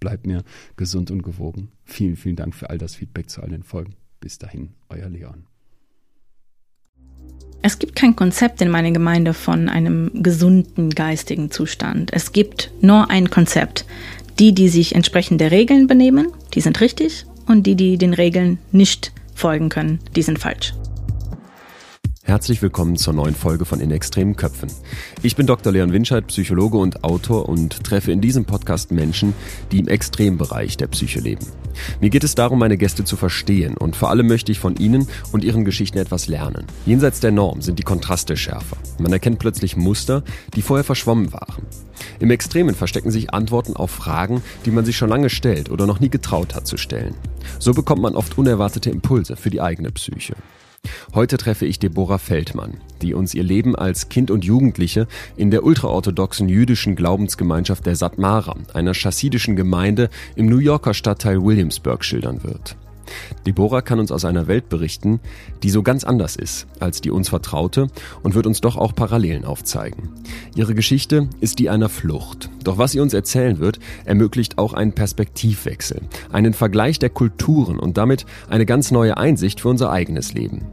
bleibt mir gesund und gewogen. Vielen, vielen Dank für all das Feedback zu all den Folgen. Bis dahin, euer Leon. Es gibt kein Konzept in meiner Gemeinde von einem gesunden geistigen Zustand. Es gibt nur ein Konzept. Die, die sich entsprechend der Regeln benehmen, die sind richtig und die, die den Regeln nicht folgen können, die sind falsch. Herzlich willkommen zur neuen Folge von In extremen Köpfen. Ich bin Dr. Leon Winscheid, Psychologe und Autor und treffe in diesem Podcast Menschen, die im Extrembereich der Psyche leben. Mir geht es darum, meine Gäste zu verstehen und vor allem möchte ich von ihnen und ihren Geschichten etwas lernen. Jenseits der Norm sind die Kontraste schärfer. Man erkennt plötzlich Muster, die vorher verschwommen waren. Im Extremen verstecken sich Antworten auf Fragen, die man sich schon lange stellt oder noch nie getraut hat zu stellen. So bekommt man oft unerwartete Impulse für die eigene Psyche. Heute treffe ich Deborah Feldmann, die uns ihr Leben als Kind und Jugendliche in der ultraorthodoxen jüdischen Glaubensgemeinschaft der Satmara, einer chassidischen Gemeinde im New Yorker Stadtteil Williamsburg, schildern wird. Deborah kann uns aus einer Welt berichten, die so ganz anders ist als die uns vertraute und wird uns doch auch Parallelen aufzeigen. Ihre Geschichte ist die einer Flucht. Doch was sie uns erzählen wird, ermöglicht auch einen Perspektivwechsel, einen Vergleich der Kulturen und damit eine ganz neue Einsicht für unser eigenes Leben.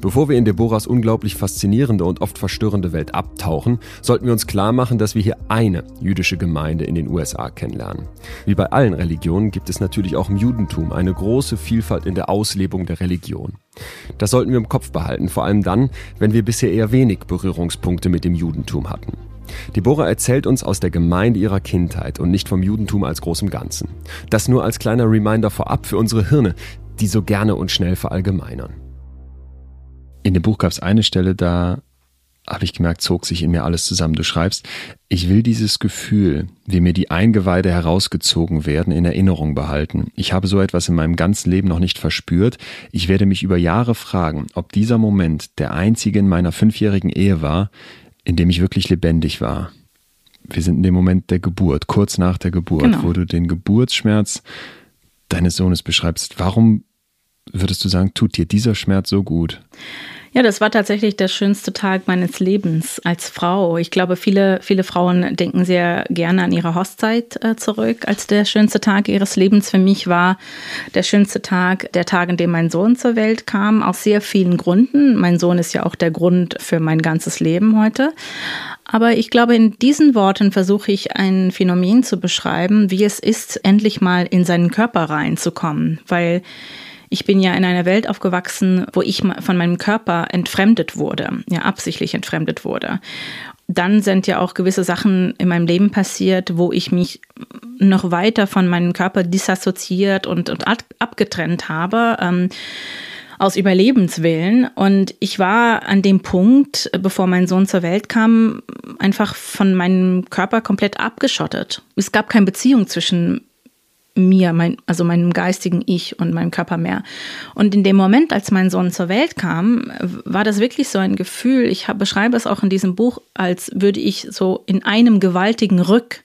Bevor wir in Deborahs unglaublich faszinierende und oft verstörende Welt abtauchen, sollten wir uns klar machen, dass wir hier eine jüdische Gemeinde in den USA kennenlernen. Wie bei allen Religionen gibt es natürlich auch im Judentum eine große Vielfalt in der Auslebung der Religion. Das sollten wir im Kopf behalten, vor allem dann, wenn wir bisher eher wenig Berührungspunkte mit dem Judentum hatten. Deborah erzählt uns aus der Gemeinde ihrer Kindheit und nicht vom Judentum als großem Ganzen. Das nur als kleiner Reminder vorab für unsere Hirne, die so gerne und schnell verallgemeinern. In dem Buch gab es eine Stelle, da habe ich gemerkt, zog sich in mir alles zusammen. Du schreibst, ich will dieses Gefühl, wie mir die Eingeweide herausgezogen werden, in Erinnerung behalten. Ich habe so etwas in meinem ganzen Leben noch nicht verspürt. Ich werde mich über Jahre fragen, ob dieser Moment der einzige in meiner fünfjährigen Ehe war, in dem ich wirklich lebendig war. Wir sind in dem Moment der Geburt, kurz nach der Geburt, genau. wo du den Geburtsschmerz deines Sohnes beschreibst. Warum würdest du sagen, tut dir dieser Schmerz so gut? Ja, das war tatsächlich der schönste Tag meines Lebens als Frau. Ich glaube, viele, viele Frauen denken sehr gerne an ihre Hochzeit äh, zurück als der schönste Tag ihres Lebens. Für mich war der schönste Tag der Tag, in dem mein Sohn zur Welt kam, aus sehr vielen Gründen. Mein Sohn ist ja auch der Grund für mein ganzes Leben heute. Aber ich glaube, in diesen Worten versuche ich ein Phänomen zu beschreiben, wie es ist, endlich mal in seinen Körper reinzukommen, weil ich bin ja in einer Welt aufgewachsen, wo ich von meinem Körper entfremdet wurde, ja, absichtlich entfremdet wurde. Dann sind ja auch gewisse Sachen in meinem Leben passiert, wo ich mich noch weiter von meinem Körper disassoziiert und, und abgetrennt habe. Ähm, aus Überlebenswillen. Und ich war an dem Punkt, bevor mein Sohn zur Welt kam, einfach von meinem Körper komplett abgeschottet. Es gab keine Beziehung zwischen mir, mein, also meinem geistigen Ich und meinem Körper mehr. Und in dem Moment, als mein Sohn zur Welt kam, war das wirklich so ein Gefühl, ich hab, beschreibe es auch in diesem Buch, als würde ich so in einem gewaltigen Rück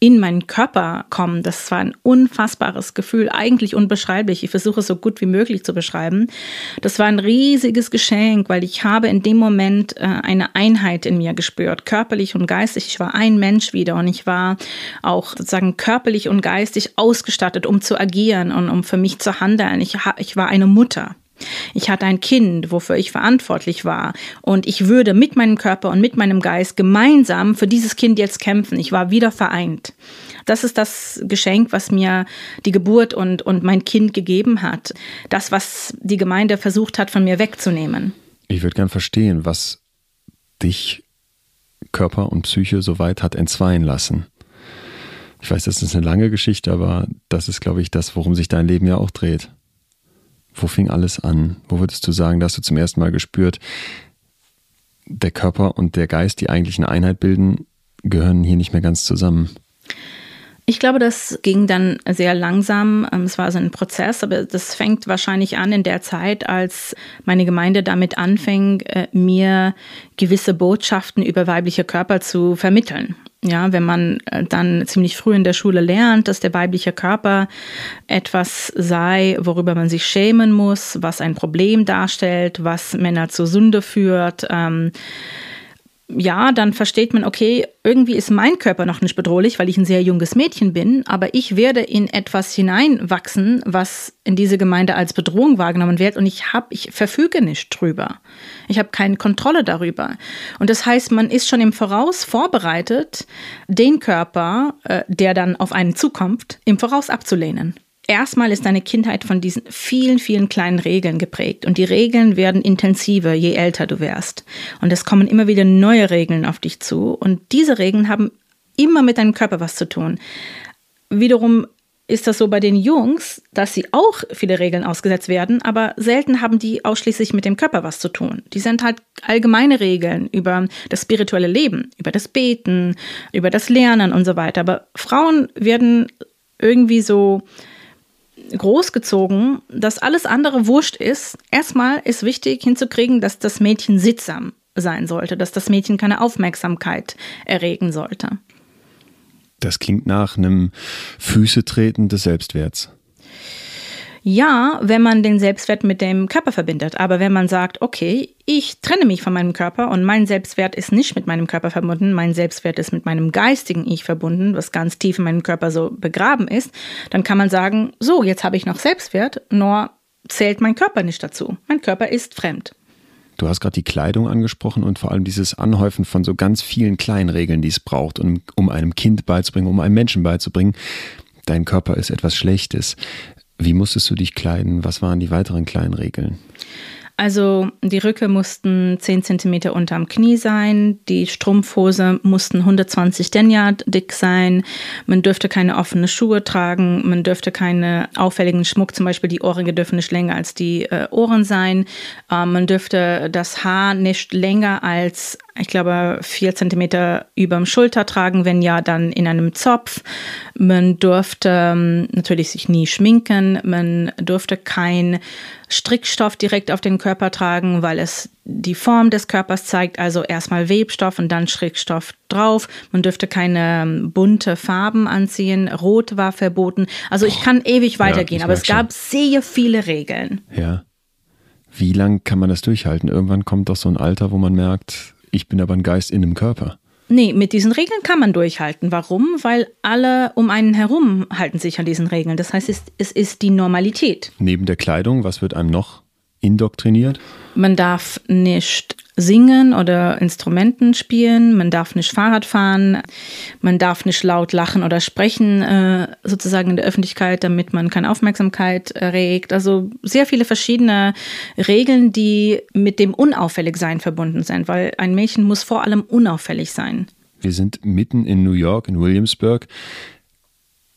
in meinen Körper kommen. Das war ein unfassbares Gefühl, eigentlich unbeschreiblich. Ich versuche es so gut wie möglich zu beschreiben. Das war ein riesiges Geschenk, weil ich habe in dem Moment äh, eine Einheit in mir gespürt, körperlich und geistig. Ich war ein Mensch wieder und ich war auch sozusagen körperlich und geistig ausgestattet, um zu agieren und um für mich zu handeln. Ich, ich war eine Mutter. Ich hatte ein Kind, wofür ich verantwortlich war. Und ich würde mit meinem Körper und mit meinem Geist gemeinsam für dieses Kind jetzt kämpfen. Ich war wieder vereint. Das ist das Geschenk, was mir die Geburt und, und mein Kind gegeben hat. Das, was die Gemeinde versucht hat, von mir wegzunehmen. Ich würde gern verstehen, was dich Körper und Psyche so weit hat entzweien lassen. Ich weiß, das ist eine lange Geschichte, aber das ist, glaube ich, das, worum sich dein Leben ja auch dreht. Wo fing alles an? Wo würdest du sagen, da hast du zum ersten Mal gespürt, der Körper und der Geist, die eigentlich eine Einheit bilden, gehören hier nicht mehr ganz zusammen? Ich glaube, das ging dann sehr langsam. Ähm, es war so ein Prozess, aber das fängt wahrscheinlich an in der Zeit, als meine Gemeinde damit anfing, äh, mir gewisse Botschaften über weibliche Körper zu vermitteln. Ja, wenn man äh, dann ziemlich früh in der Schule lernt, dass der weibliche Körper etwas sei, worüber man sich schämen muss, was ein Problem darstellt, was Männer zur Sünde führt, ähm, ja, dann versteht man, okay, irgendwie ist mein Körper noch nicht bedrohlich, weil ich ein sehr junges Mädchen bin, aber ich werde in etwas hineinwachsen, was in diese Gemeinde als Bedrohung wahrgenommen wird und ich habe, ich verfüge nicht drüber. Ich habe keine Kontrolle darüber. Und das heißt, man ist schon im Voraus vorbereitet, den Körper, äh, der dann auf einen zukommt, im Voraus abzulehnen. Erstmal ist deine Kindheit von diesen vielen, vielen kleinen Regeln geprägt. Und die Regeln werden intensiver, je älter du wirst. Und es kommen immer wieder neue Regeln auf dich zu. Und diese Regeln haben immer mit deinem Körper was zu tun. Wiederum ist das so bei den Jungs, dass sie auch viele Regeln ausgesetzt werden, aber selten haben die ausschließlich mit dem Körper was zu tun. Die sind halt allgemeine Regeln über das spirituelle Leben, über das Beten, über das Lernen und so weiter. Aber Frauen werden irgendwie so großgezogen, dass alles andere wurscht ist. Erstmal ist wichtig hinzukriegen, dass das Mädchen sittsam sein sollte, dass das Mädchen keine Aufmerksamkeit erregen sollte. Das klingt nach einem Füßetreten des Selbstwerts. Ja, wenn man den Selbstwert mit dem Körper verbindet. Aber wenn man sagt, okay, ich trenne mich von meinem Körper und mein Selbstwert ist nicht mit meinem Körper verbunden, mein Selbstwert ist mit meinem geistigen Ich verbunden, was ganz tief in meinem Körper so begraben ist, dann kann man sagen, so, jetzt habe ich noch Selbstwert, nur zählt mein Körper nicht dazu. Mein Körper ist fremd. Du hast gerade die Kleidung angesprochen und vor allem dieses Anhäufen von so ganz vielen kleinen Regeln, die es braucht, um, um einem Kind beizubringen, um einem Menschen beizubringen, dein Körper ist etwas Schlechtes. Wie musstest du dich kleiden? Was waren die weiteren kleinen Regeln? Also die Röcke mussten 10 cm unterm Knie sein, die Strumpfhose mussten 120 Deniard dick sein, man dürfte keine offenen Schuhe tragen, man dürfte keine auffälligen Schmuck, zum Beispiel die Ohrringe dürfen nicht länger als die äh, Ohren sein, äh, man dürfte das Haar nicht länger als ich glaube, vier Zentimeter überm Schulter tragen, wenn ja, dann in einem Zopf. Man durfte ähm, natürlich sich nie schminken, man durfte kein Strickstoff direkt auf den Körper tragen, weil es die Form des Körpers zeigt, also erstmal Webstoff und dann Strickstoff drauf. Man dürfte keine ähm, bunte Farben anziehen, Rot war verboten. Also ich kann ewig weitergehen, ja, aber es gab schon. sehr viele Regeln. Ja. Wie lang kann man das durchhalten? Irgendwann kommt doch so ein Alter, wo man merkt, ich bin aber ein Geist in einem Körper. Nee, mit diesen Regeln kann man durchhalten. Warum? Weil alle um einen herum halten sich an diesen Regeln. Das heißt, es, es ist die Normalität. Neben der Kleidung, was wird einem noch indoktriniert? Man darf nicht singen oder Instrumenten spielen, man darf nicht Fahrrad fahren, man darf nicht laut lachen oder sprechen, äh, sozusagen in der Öffentlichkeit, damit man keine Aufmerksamkeit erregt. Also sehr viele verschiedene Regeln, die mit dem Unauffälligsein verbunden sind, weil ein Mädchen muss vor allem unauffällig sein. Wir sind mitten in New York, in Williamsburg.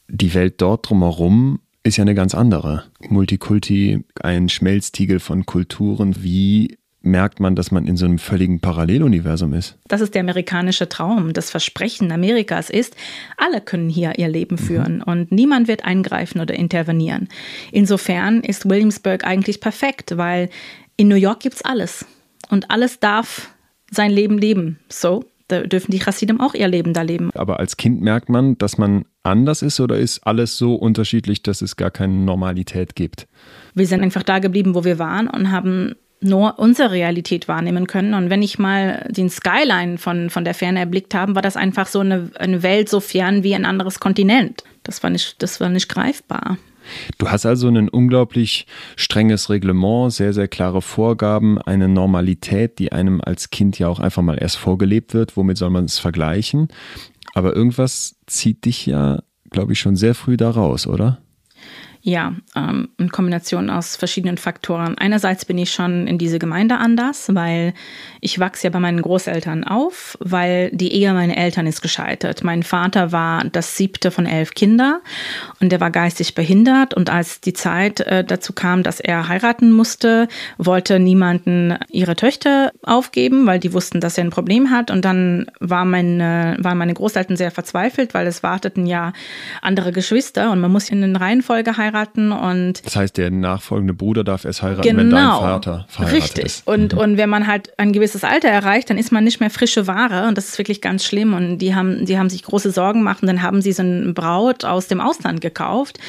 Die Welt dort drumherum ist ja eine ganz andere. Multikulti, ein Schmelztiegel von Kulturen. Wie merkt man, dass man in so einem völligen Paralleluniversum ist. Das ist der amerikanische Traum. Das Versprechen Amerikas ist, alle können hier ihr Leben mhm. führen mhm. und niemand wird eingreifen oder intervenieren. Insofern ist Williamsburg eigentlich perfekt, weil in New York gibt es alles und alles darf sein Leben leben. So, da dürfen die Chassidim auch ihr Leben da leben. Aber als Kind merkt man, dass man anders ist oder ist alles so unterschiedlich, dass es gar keine Normalität gibt? Wir sind einfach da geblieben, wo wir waren und haben nur unsere Realität wahrnehmen können. Und wenn ich mal den Skyline von, von der Ferne erblickt habe, war das einfach so eine, eine Welt so fern wie ein anderes Kontinent. Das war nicht, das war nicht greifbar. Du hast also ein unglaublich strenges Reglement, sehr, sehr klare Vorgaben, eine Normalität, die einem als Kind ja auch einfach mal erst vorgelebt wird. Womit soll man es vergleichen? Aber irgendwas zieht dich ja, glaube ich, schon sehr früh da raus, oder? Ja, ähm, in Kombination aus verschiedenen Faktoren. Einerseits bin ich schon in diese Gemeinde anders, weil ich wachse ja bei meinen Großeltern auf, weil die Ehe meiner Eltern ist gescheitert. Mein Vater war das siebte von elf Kinder und der war geistig behindert. Und als die Zeit äh, dazu kam, dass er heiraten musste, wollte niemanden ihre Töchter aufgeben, weil die wussten, dass er ein Problem hat. Und dann war meine, waren meine Großeltern sehr verzweifelt, weil es warteten ja andere Geschwister und man muss in eine Reihenfolge heiraten heiraten und. Das heißt, der nachfolgende Bruder darf erst heiraten, genau, wenn dein genau. Vater verheiratet richtig. ist. Und, mhm. und wenn man halt ein gewisses Alter erreicht, dann ist man nicht mehr frische Ware und das ist wirklich ganz schlimm. Und die haben, die haben sich große Sorgen gemacht und dann haben sie so ein Braut aus dem Ausland gekauft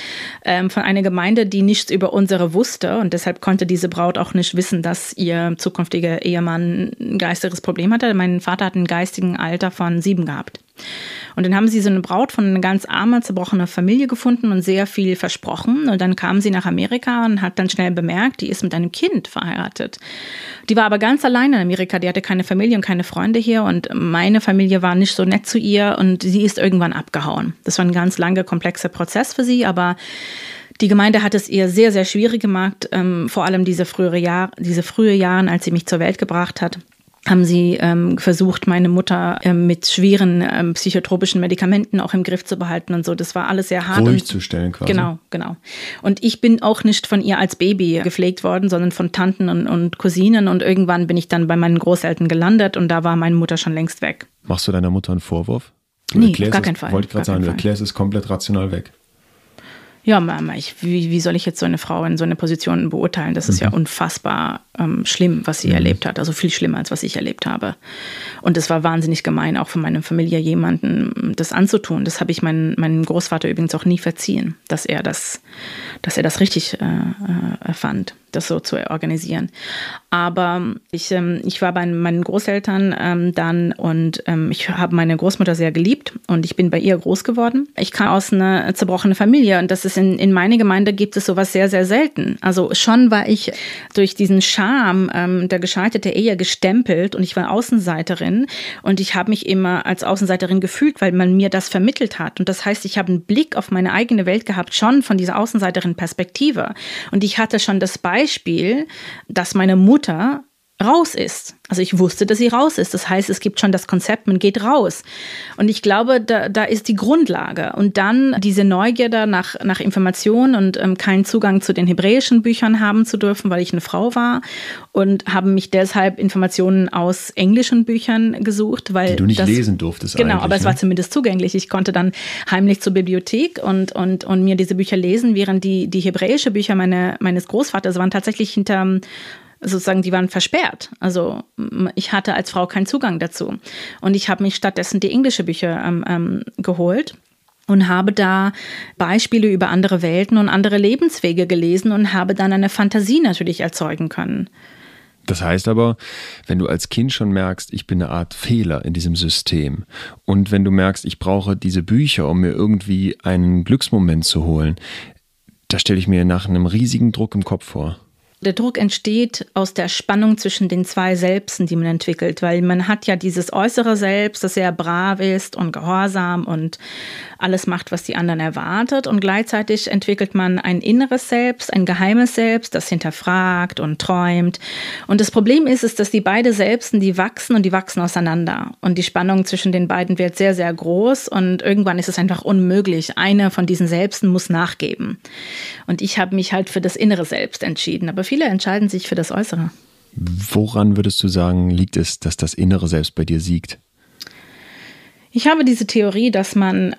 ähm, von einer Gemeinde, die nichts über unsere wusste und deshalb konnte diese Braut auch nicht wissen, dass ihr zukünftiger Ehemann ein geistiges Problem hatte. Mein Vater hat ein geistigen Alter von sieben gehabt. Und dann haben sie so eine Braut von einer ganz armen, zerbrochener Familie gefunden und sehr viel versprochen. Und dann kam sie nach Amerika und hat dann schnell bemerkt, die ist mit einem Kind verheiratet. Die war aber ganz allein in Amerika. Die hatte keine Familie und keine Freunde hier. Und meine Familie war nicht so nett zu ihr und sie ist irgendwann abgehauen. Das war ein ganz langer, komplexer Prozess für sie, aber die Gemeinde hat es ihr sehr, sehr schwierig gemacht, ähm, vor allem diese frühere Jahr, diese frühe Jahren, als sie mich zur Welt gebracht hat haben sie ähm, versucht, meine Mutter ähm, mit schweren ähm, psychotropischen Medikamenten auch im Griff zu behalten und so. Das war alles sehr hart. Ruhig zu stellen quasi. Genau, genau. Und ich bin auch nicht von ihr als Baby gepflegt worden, sondern von Tanten und, und Cousinen. Und irgendwann bin ich dann bei meinen Großeltern gelandet und da war meine Mutter schon längst weg. Machst du deiner Mutter einen Vorwurf? Du nee, gar keinen Fall. Wollte gerade sagen, du erklärst es komplett rational weg. Ja, Mama, ich, wie, wie soll ich jetzt so eine Frau in so eine Position beurteilen? Das ist ja mhm. unfassbar ähm, schlimm, was sie mhm. erlebt hat. Also viel schlimmer, als was ich erlebt habe. Und es war wahnsinnig gemein, auch von meiner Familie jemandem das anzutun. Das habe ich meinen, meinem Großvater übrigens auch nie verziehen, dass er das, dass er das richtig äh, äh, fand das so zu organisieren. Aber ich, ähm, ich war bei meinen Großeltern ähm, dann und ähm, ich habe meine Großmutter sehr geliebt und ich bin bei ihr groß geworden. Ich kam aus einer zerbrochenen Familie und das ist in, in meiner Gemeinde gibt es sowas sehr, sehr selten. Also schon war ich durch diesen Charme ähm, der gescheiterte Ehe gestempelt und ich war Außenseiterin und ich habe mich immer als Außenseiterin gefühlt, weil man mir das vermittelt hat. Und das heißt, ich habe einen Blick auf meine eigene Welt gehabt, schon von dieser Außenseiterin-Perspektive. Und ich hatte schon das Beispiel, Beispiel, dass meine Mutter raus ist. Also ich wusste, dass sie raus ist. Das heißt, es gibt schon das Konzept, man geht raus. Und ich glaube, da, da ist die Grundlage. Und dann diese Neugierde nach, nach Informationen und ähm, keinen Zugang zu den hebräischen Büchern haben zu dürfen, weil ich eine Frau war. Und haben mich deshalb Informationen aus englischen Büchern gesucht. Weil Die du nicht das, lesen durftest Genau, aber ne? es war zumindest zugänglich. Ich konnte dann heimlich zur Bibliothek und, und, und mir diese Bücher lesen, während die, die hebräische Bücher meine, meines Großvaters waren tatsächlich hinter sozusagen, die waren versperrt. Also ich hatte als Frau keinen Zugang dazu. Und ich habe mich stattdessen die englische Bücher ähm, ähm, geholt und habe da Beispiele über andere Welten und andere Lebenswege gelesen und habe dann eine Fantasie natürlich erzeugen können. Das heißt aber, wenn du als Kind schon merkst, ich bin eine Art Fehler in diesem System und wenn du merkst, ich brauche diese Bücher, um mir irgendwie einen Glücksmoment zu holen, da stelle ich mir nach einem riesigen Druck im Kopf vor. Der Druck entsteht aus der Spannung zwischen den zwei Selbsten, die man entwickelt, weil man hat ja dieses äußere Selbst, das sehr brav ist und gehorsam und alles macht, was die anderen erwartet und gleichzeitig entwickelt man ein inneres Selbst, ein geheimes Selbst, das hinterfragt und träumt. Und das Problem ist, ist, dass die beiden Selbsten, die wachsen und die wachsen auseinander und die Spannung zwischen den beiden wird sehr, sehr groß und irgendwann ist es einfach unmöglich. Eine von diesen Selbsten muss nachgeben. Und ich habe mich halt für das innere Selbst entschieden, aber viele entscheiden sich für das Äußere. Woran würdest du sagen, liegt es, dass das innere Selbst bei dir siegt? Ich habe diese Theorie, dass man,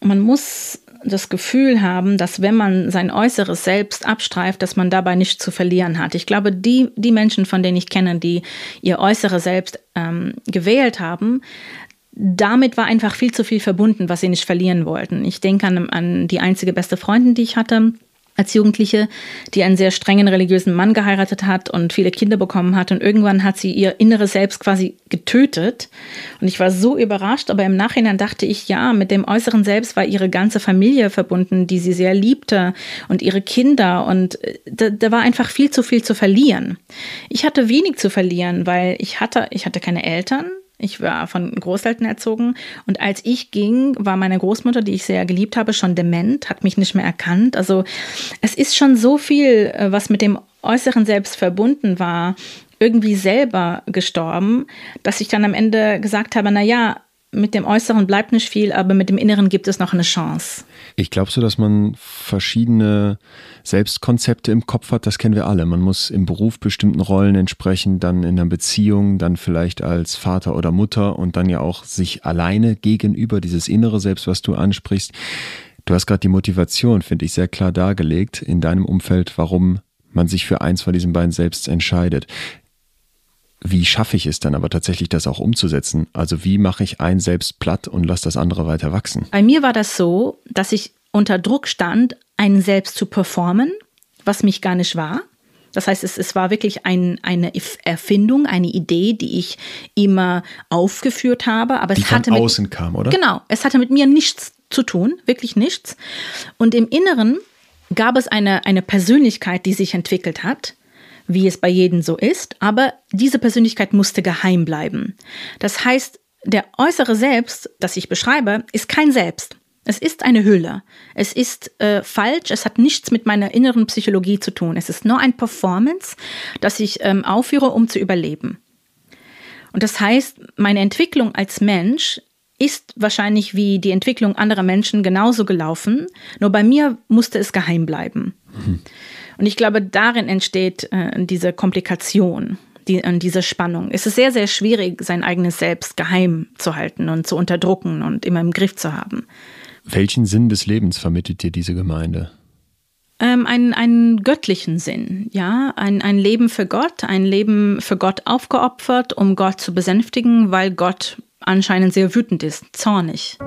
man muss das Gefühl haben, dass wenn man sein äußeres Selbst abstreift, dass man dabei nichts zu verlieren hat. Ich glaube, die, die Menschen, von denen ich kenne, die ihr äußeres Selbst ähm, gewählt haben, damit war einfach viel zu viel verbunden, was sie nicht verlieren wollten. Ich denke an, an die einzige beste Freundin, die ich hatte als Jugendliche, die einen sehr strengen religiösen Mann geheiratet hat und viele Kinder bekommen hat. Und irgendwann hat sie ihr inneres Selbst quasi getötet. Und ich war so überrascht, aber im Nachhinein dachte ich, ja, mit dem äußeren Selbst war ihre ganze Familie verbunden, die sie sehr liebte und ihre Kinder. Und äh, da, da war einfach viel zu viel zu verlieren. Ich hatte wenig zu verlieren, weil ich hatte, ich hatte keine Eltern. Ich war von Großeltern erzogen und als ich ging, war meine Großmutter, die ich sehr geliebt habe, schon dement, hat mich nicht mehr erkannt. Also es ist schon so viel, äh, was mit dem äußeren Selbst verbunden war, irgendwie selber gestorben, dass ich dann am Ende gesagt habe, na ja, mit dem Äußeren bleibt nicht viel, aber mit dem Inneren gibt es noch eine Chance. Ich glaube so, dass man verschiedene Selbstkonzepte im Kopf hat, das kennen wir alle. Man muss im Beruf bestimmten Rollen entsprechen, dann in einer Beziehung, dann vielleicht als Vater oder Mutter und dann ja auch sich alleine gegenüber, dieses innere Selbst, was du ansprichst. Du hast gerade die Motivation, finde ich, sehr klar dargelegt in deinem Umfeld, warum man sich für eins von diesen beiden selbst entscheidet. Wie schaffe ich es dann aber tatsächlich, das auch umzusetzen? Also wie mache ich ein selbst platt und lasse das andere weiter wachsen? Bei mir war das so, dass ich unter Druck stand, einen selbst zu performen, was mich gar nicht war. Das heißt, es, es war wirklich ein, eine Erfindung, eine Idee, die ich immer aufgeführt habe. Aber die es hatte von außen mit, kam, oder? Genau, es hatte mit mir nichts zu tun, wirklich nichts. Und im Inneren gab es eine, eine Persönlichkeit, die sich entwickelt hat, wie es bei jedem so ist, aber diese Persönlichkeit musste geheim bleiben. Das heißt, der äußere Selbst, das ich beschreibe, ist kein Selbst. Es ist eine Hülle. Es ist äh, falsch. Es hat nichts mit meiner inneren Psychologie zu tun. Es ist nur ein Performance, das ich ähm, aufführe, um zu überleben. Und das heißt, meine Entwicklung als Mensch ist wahrscheinlich wie die Entwicklung anderer Menschen genauso gelaufen. Nur bei mir musste es geheim bleiben. Mhm. Und ich glaube, darin entsteht äh, diese Komplikation, die, äh, diese Spannung. Es ist sehr, sehr schwierig, sein eigenes Selbst geheim zu halten und zu unterdrucken und immer im Griff zu haben. Welchen Sinn des Lebens vermittelt dir diese Gemeinde? Ähm, einen, einen göttlichen Sinn, ja, ein, ein Leben für Gott, ein Leben für Gott aufgeopfert, um Gott zu besänftigen, weil Gott anscheinend sehr wütend ist, zornig.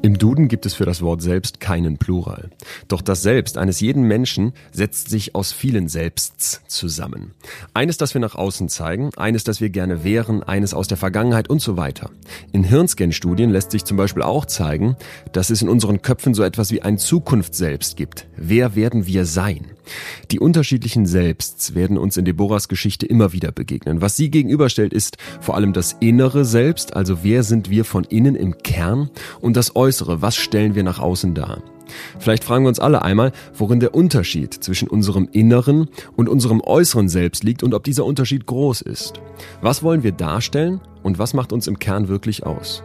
Im Duden gibt es für das Wort selbst keinen Plural. Doch das Selbst eines jeden Menschen setzt sich aus vielen Selbsts zusammen. Eines, das wir nach außen zeigen, eines, das wir gerne wären, eines aus der Vergangenheit und so weiter. In Hirnscan-Studien lässt sich zum Beispiel auch zeigen, dass es in unseren Köpfen so etwas wie ein Zukunftsselbst gibt. Wer werden wir sein? Die unterschiedlichen Selbsts werden uns in Deborahs Geschichte immer wieder begegnen. Was sie gegenüberstellt, ist vor allem das innere Selbst, also wer sind wir von innen im Kern und das äußere, was stellen wir nach außen dar. Vielleicht fragen wir uns alle einmal, worin der Unterschied zwischen unserem inneren und unserem äußeren Selbst liegt und ob dieser Unterschied groß ist. Was wollen wir darstellen und was macht uns im Kern wirklich aus?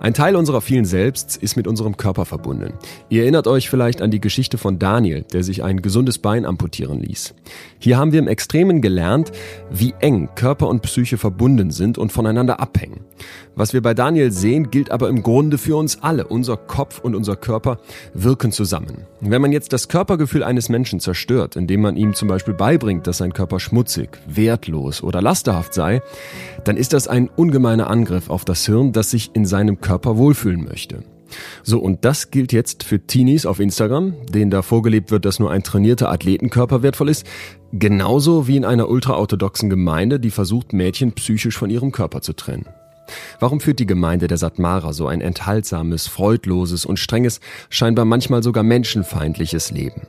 Ein Teil unserer vielen Selbsts ist mit unserem Körper verbunden. Ihr erinnert euch vielleicht an die Geschichte von Daniel, der sich ein gesundes Bein amputieren ließ. Hier haben wir im Extremen gelernt, wie eng Körper und Psyche verbunden sind und voneinander abhängen. Was wir bei Daniel sehen, gilt aber im Grunde für uns alle. Unser Kopf und unser Körper wirken zusammen. Wenn man jetzt das Körpergefühl eines Menschen zerstört, indem man ihm zum Beispiel beibringt, dass sein Körper schmutzig, wertlos oder lasterhaft sei, dann ist das ein ungemeiner Angriff auf das Hirn, das sich in seinem Körper wohlfühlen möchte. So, und das gilt jetzt für Teenies auf Instagram, denen da vorgelebt wird, dass nur ein trainierter Athletenkörper wertvoll ist, genauso wie in einer ultraorthodoxen Gemeinde, die versucht, Mädchen psychisch von ihrem Körper zu trennen. Warum führt die Gemeinde der Satmara so ein enthaltsames, freudloses und strenges, scheinbar manchmal sogar menschenfeindliches Leben?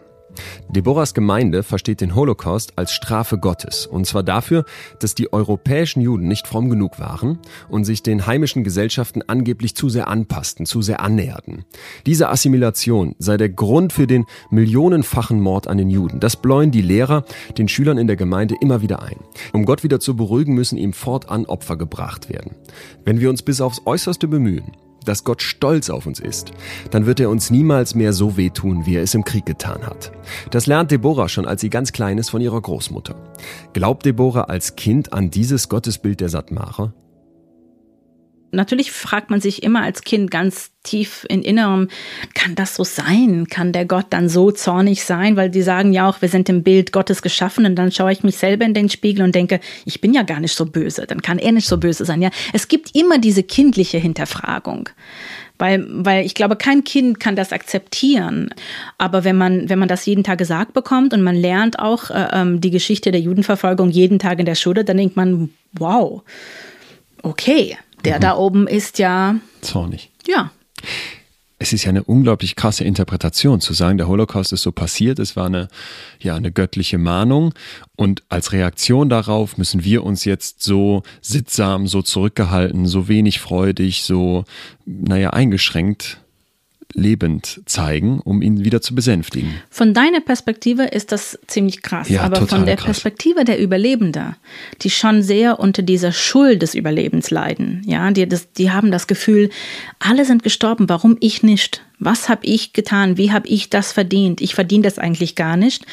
Deborahs Gemeinde versteht den Holocaust als Strafe Gottes, und zwar dafür, dass die europäischen Juden nicht fromm genug waren und sich den heimischen Gesellschaften angeblich zu sehr anpassten, zu sehr annäherten. Diese Assimilation sei der Grund für den millionenfachen Mord an den Juden. Das bläuen die Lehrer den Schülern in der Gemeinde immer wieder ein. Um Gott wieder zu beruhigen, müssen ihm fortan Opfer gebracht werden. Wenn wir uns bis aufs Äußerste bemühen, dass Gott stolz auf uns ist, dann wird er uns niemals mehr so wehtun, wie er es im Krieg getan hat. Das lernt Deborah schon, als sie ganz klein ist, von ihrer Großmutter. Glaubt Deborah als Kind an dieses Gottesbild der Satmarer? Natürlich fragt man sich immer als Kind ganz tief in Innerem, kann das so sein? Kann der Gott dann so zornig sein? Weil die sagen ja auch, wir sind im Bild Gottes geschaffen und dann schaue ich mich selber in den Spiegel und denke, ich bin ja gar nicht so böse, dann kann er nicht so böse sein. Ja, es gibt immer diese kindliche Hinterfragung. Weil, weil ich glaube, kein Kind kann das akzeptieren. Aber wenn man, wenn man das jeden Tag gesagt bekommt und man lernt auch äh, ähm, die Geschichte der Judenverfolgung jeden Tag in der Schule, dann denkt man, wow, okay, der mhm. da oben ist ja. Zornig. Ja es ist ja eine unglaublich krasse Interpretation zu sagen, der Holocaust ist so passiert, es war eine, ja, eine göttliche Mahnung und als Reaktion darauf müssen wir uns jetzt so sittsam, so zurückgehalten, so wenig freudig, so, naja, eingeschränkt lebend zeigen, um ihn wieder zu besänftigen. Von deiner Perspektive ist das ziemlich krass, ja, aber von der krass. Perspektive der Überlebender, die schon sehr unter dieser Schuld des Überlebens leiden, ja, die, das, die haben das Gefühl, alle sind gestorben, warum ich nicht? Was habe ich getan? Wie habe ich das verdient? Ich verdiene das eigentlich gar nicht.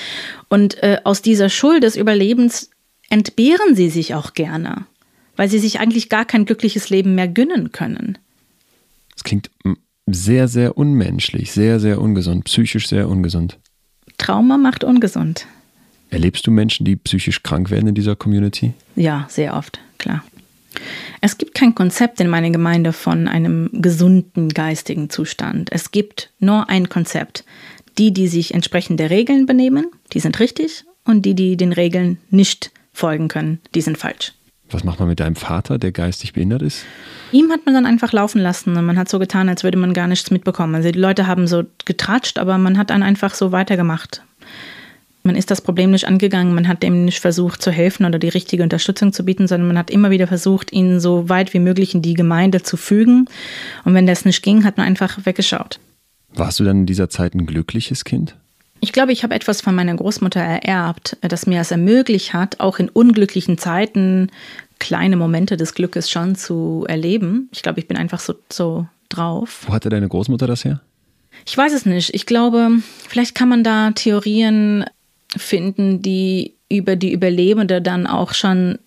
Und äh, aus dieser Schuld des Überlebens entbehren sie sich auch gerne, weil sie sich eigentlich gar kein glückliches Leben mehr gönnen können. Das klingt sehr, sehr unmenschlich, sehr, sehr ungesund, psychisch sehr ungesund. Trauma macht ungesund. Erlebst du Menschen, die psychisch krank werden in dieser Community? Ja, sehr oft, klar. Es gibt kein Konzept in meiner Gemeinde von einem gesunden geistigen Zustand. Es gibt nur ein Konzept. Die, die sich entsprechend der Regeln benehmen, die sind richtig und die, die den Regeln nicht folgen können, die sind falsch. Was macht man mit deinem Vater, der geistig behindert ist? Ihm hat man dann einfach laufen lassen und man hat so getan, als würde man gar nichts mitbekommen. Also die Leute haben so getratscht, aber man hat dann einfach so weitergemacht. Man ist das Problem nicht angegangen, man hat dem nicht versucht zu helfen oder die richtige Unterstützung zu bieten, sondern man hat immer wieder versucht, ihn so weit wie möglich in die Gemeinde zu fügen. Und wenn das nicht ging, hat man einfach weggeschaut. Warst du dann in dieser Zeit ein glückliches Kind? Ich glaube, ich habe etwas von meiner Großmutter ererbt, das mir es ermöglicht hat, auch in unglücklichen Zeiten kleine Momente des Glückes schon zu erleben. Ich glaube, ich bin einfach so, so drauf. Wo hatte deine Großmutter das her? Ich weiß es nicht. Ich glaube, vielleicht kann man da Theorien finden, die über die Überlebende dann auch schon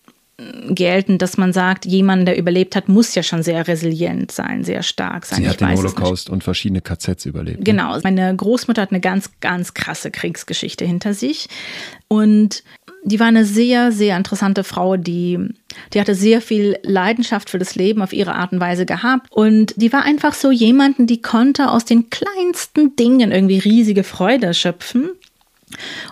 gelten, dass man sagt, jemand, der überlebt hat, muss ja schon sehr resilient sein, sehr stark sein. Sie hat ich den Holocaust und verschiedene KZs überlebt. Ne? Genau. Meine Großmutter hat eine ganz, ganz krasse Kriegsgeschichte hinter sich. Und die war eine sehr, sehr interessante Frau, die, die hatte sehr viel Leidenschaft für das Leben auf ihre Art und Weise gehabt. Und die war einfach so jemanden, die konnte aus den kleinsten Dingen irgendwie riesige Freude schöpfen.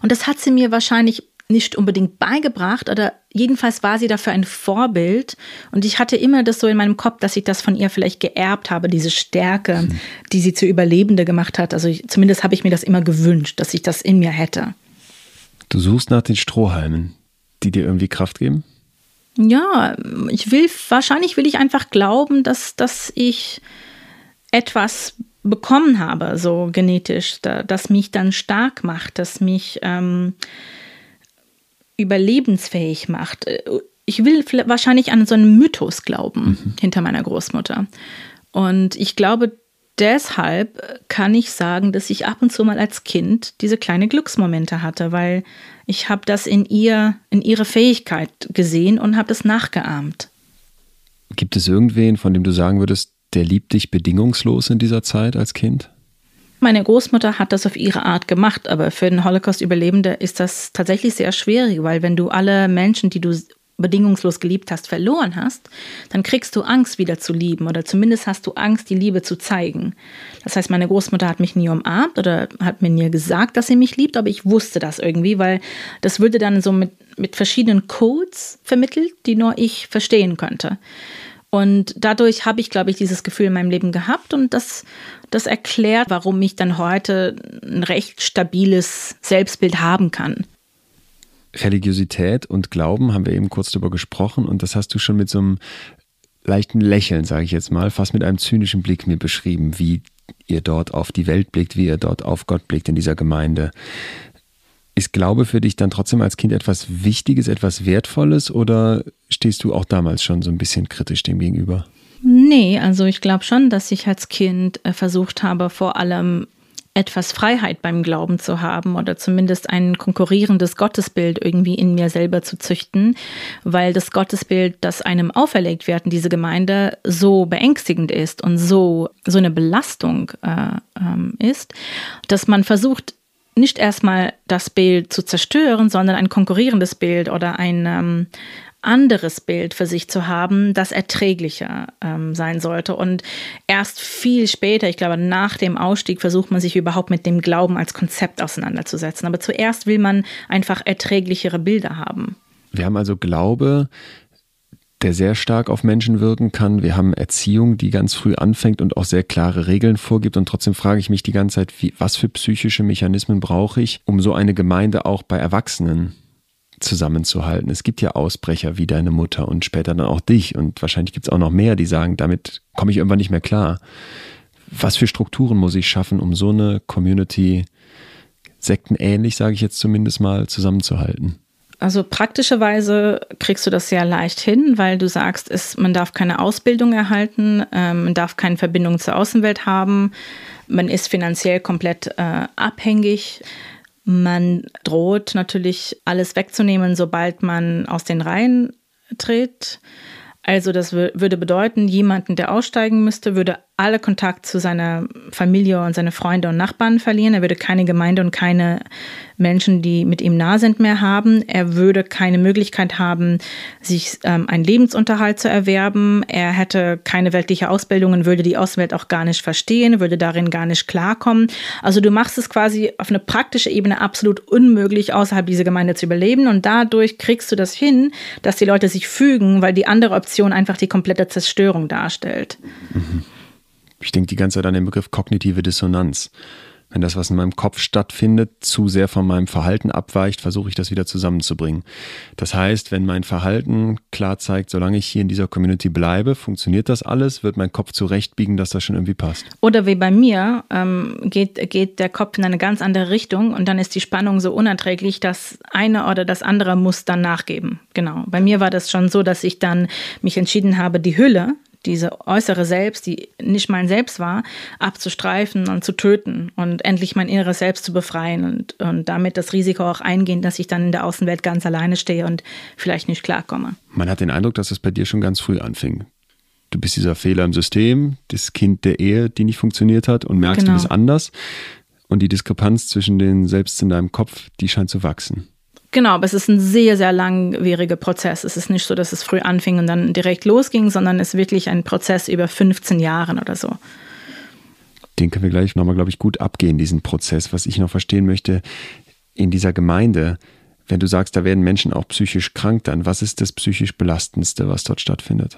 Und das hat sie mir wahrscheinlich nicht unbedingt beigebracht, oder jedenfalls war sie dafür ein Vorbild. Und ich hatte immer das so in meinem Kopf, dass ich das von ihr vielleicht geerbt habe, diese Stärke, mhm. die sie zu Überlebende gemacht hat. Also ich, zumindest habe ich mir das immer gewünscht, dass ich das in mir hätte. Du suchst nach den Strohhalmen, die dir irgendwie Kraft geben? Ja, ich will, wahrscheinlich will ich einfach glauben, dass, dass ich etwas bekommen habe, so genetisch, da, das mich dann stark macht, das mich ähm, überlebensfähig macht. Ich will wahrscheinlich an so einen Mythos glauben mhm. hinter meiner Großmutter. Und ich glaube, deshalb kann ich sagen, dass ich ab und zu mal als Kind diese kleine Glücksmomente hatte, weil ich habe das in ihr, in ihre Fähigkeit gesehen und habe es nachgeahmt. Gibt es irgendwen, von dem du sagen würdest, der liebt dich bedingungslos in dieser Zeit als Kind? Meine Großmutter hat das auf ihre Art gemacht, aber für den Holocaust-Überlebende ist das tatsächlich sehr schwierig, weil wenn du alle Menschen, die du bedingungslos geliebt hast, verloren hast, dann kriegst du Angst, wieder zu lieben oder zumindest hast du Angst, die Liebe zu zeigen. Das heißt, meine Großmutter hat mich nie umarmt oder hat mir nie gesagt, dass sie mich liebt, aber ich wusste das irgendwie, weil das würde dann so mit, mit verschiedenen Codes vermittelt, die nur ich verstehen könnte. Und dadurch habe ich, glaube ich, dieses Gefühl in meinem Leben gehabt und das, das erklärt, warum ich dann heute ein recht stabiles Selbstbild haben kann. Religiosität und Glauben haben wir eben kurz darüber gesprochen und das hast du schon mit so einem leichten Lächeln, sage ich jetzt mal, fast mit einem zynischen Blick mir beschrieben, wie ihr dort auf die Welt blickt, wie ihr dort auf Gott blickt in dieser Gemeinde. Ist Glaube für dich dann trotzdem als Kind etwas Wichtiges, etwas Wertvolles oder stehst du auch damals schon so ein bisschen kritisch dem gegenüber? Nee, also ich glaube schon, dass ich als Kind äh, versucht habe, vor allem etwas Freiheit beim Glauben zu haben oder zumindest ein konkurrierendes Gottesbild irgendwie in mir selber zu züchten, weil das Gottesbild, das einem auferlegt wird in diese Gemeinde, so beängstigend ist und so, so eine Belastung äh, ähm, ist, dass man versucht, nicht erstmal das Bild zu zerstören, sondern ein konkurrierendes Bild oder ein, ähm, anderes Bild für sich zu haben, das erträglicher ähm, sein sollte. Und erst viel später, ich glaube nach dem Ausstieg, versucht man sich überhaupt mit dem Glauben als Konzept auseinanderzusetzen. Aber zuerst will man einfach erträglichere Bilder haben. Wir haben also Glaube, der sehr stark auf Menschen wirken kann. Wir haben Erziehung, die ganz früh anfängt und auch sehr klare Regeln vorgibt. Und trotzdem frage ich mich die ganze Zeit, wie, was für psychische Mechanismen brauche ich, um so eine Gemeinde auch bei Erwachsenen zusammenzuhalten. Es gibt ja Ausbrecher wie deine Mutter und später dann auch dich. Und wahrscheinlich gibt es auch noch mehr, die sagen, damit komme ich irgendwann nicht mehr klar. Was für Strukturen muss ich schaffen, um so eine Community sektenähnlich, sage ich jetzt zumindest mal, zusammenzuhalten? Also praktischerweise kriegst du das sehr leicht hin, weil du sagst, es, man darf keine Ausbildung erhalten, äh, man darf keine Verbindung zur Außenwelt haben, man ist finanziell komplett äh, abhängig. Man droht natürlich alles wegzunehmen, sobald man aus den Reihen tritt. Also das würde bedeuten, jemanden, der aussteigen müsste, würde alle Kontakt zu seiner Familie und seine Freunde und Nachbarn verlieren. Er würde keine Gemeinde und keine Menschen, die mit ihm nah sind, mehr haben. Er würde keine Möglichkeit haben, sich ähm, einen Lebensunterhalt zu erwerben. Er hätte keine weltliche Ausbildung und würde die Außenwelt auch gar nicht verstehen, würde darin gar nicht klarkommen. Also du machst es quasi auf eine praktische Ebene absolut unmöglich, außerhalb dieser Gemeinde zu überleben. Und dadurch kriegst du das hin, dass die Leute sich fügen, weil die andere Option einfach die komplette Zerstörung darstellt. Mhm. Ich denke die ganze Zeit an den Begriff kognitive Dissonanz. Wenn das, was in meinem Kopf stattfindet, zu sehr von meinem Verhalten abweicht, versuche ich das wieder zusammenzubringen. Das heißt, wenn mein Verhalten klar zeigt, solange ich hier in dieser Community bleibe, funktioniert das alles, wird mein Kopf zurechtbiegen, dass das schon irgendwie passt. Oder wie bei mir, ähm, geht, geht der Kopf in eine ganz andere Richtung und dann ist die Spannung so unerträglich, dass eine oder das andere muss dann nachgeben. Genau. Bei mir war das schon so, dass ich dann mich entschieden habe, die Hülle, diese äußere Selbst, die nicht mein Selbst war, abzustreifen und zu töten und endlich mein inneres Selbst zu befreien und, und damit das Risiko auch eingehen, dass ich dann in der Außenwelt ganz alleine stehe und vielleicht nicht klarkomme. Man hat den Eindruck, dass es bei dir schon ganz früh anfing. Du bist dieser Fehler im System, das Kind der Ehe, die nicht funktioniert hat und merkst, genau. du bist anders. Und die Diskrepanz zwischen den Selbst in deinem Kopf, die scheint zu wachsen. Genau, aber es ist ein sehr, sehr langwieriger Prozess. Es ist nicht so, dass es früh anfing und dann direkt losging, sondern es ist wirklich ein Prozess über 15 Jahre oder so. Den können wir gleich nochmal, glaube ich, gut abgehen, diesen Prozess. Was ich noch verstehen möchte, in dieser Gemeinde, wenn du sagst, da werden Menschen auch psychisch krank, dann was ist das psychisch Belastendste, was dort stattfindet?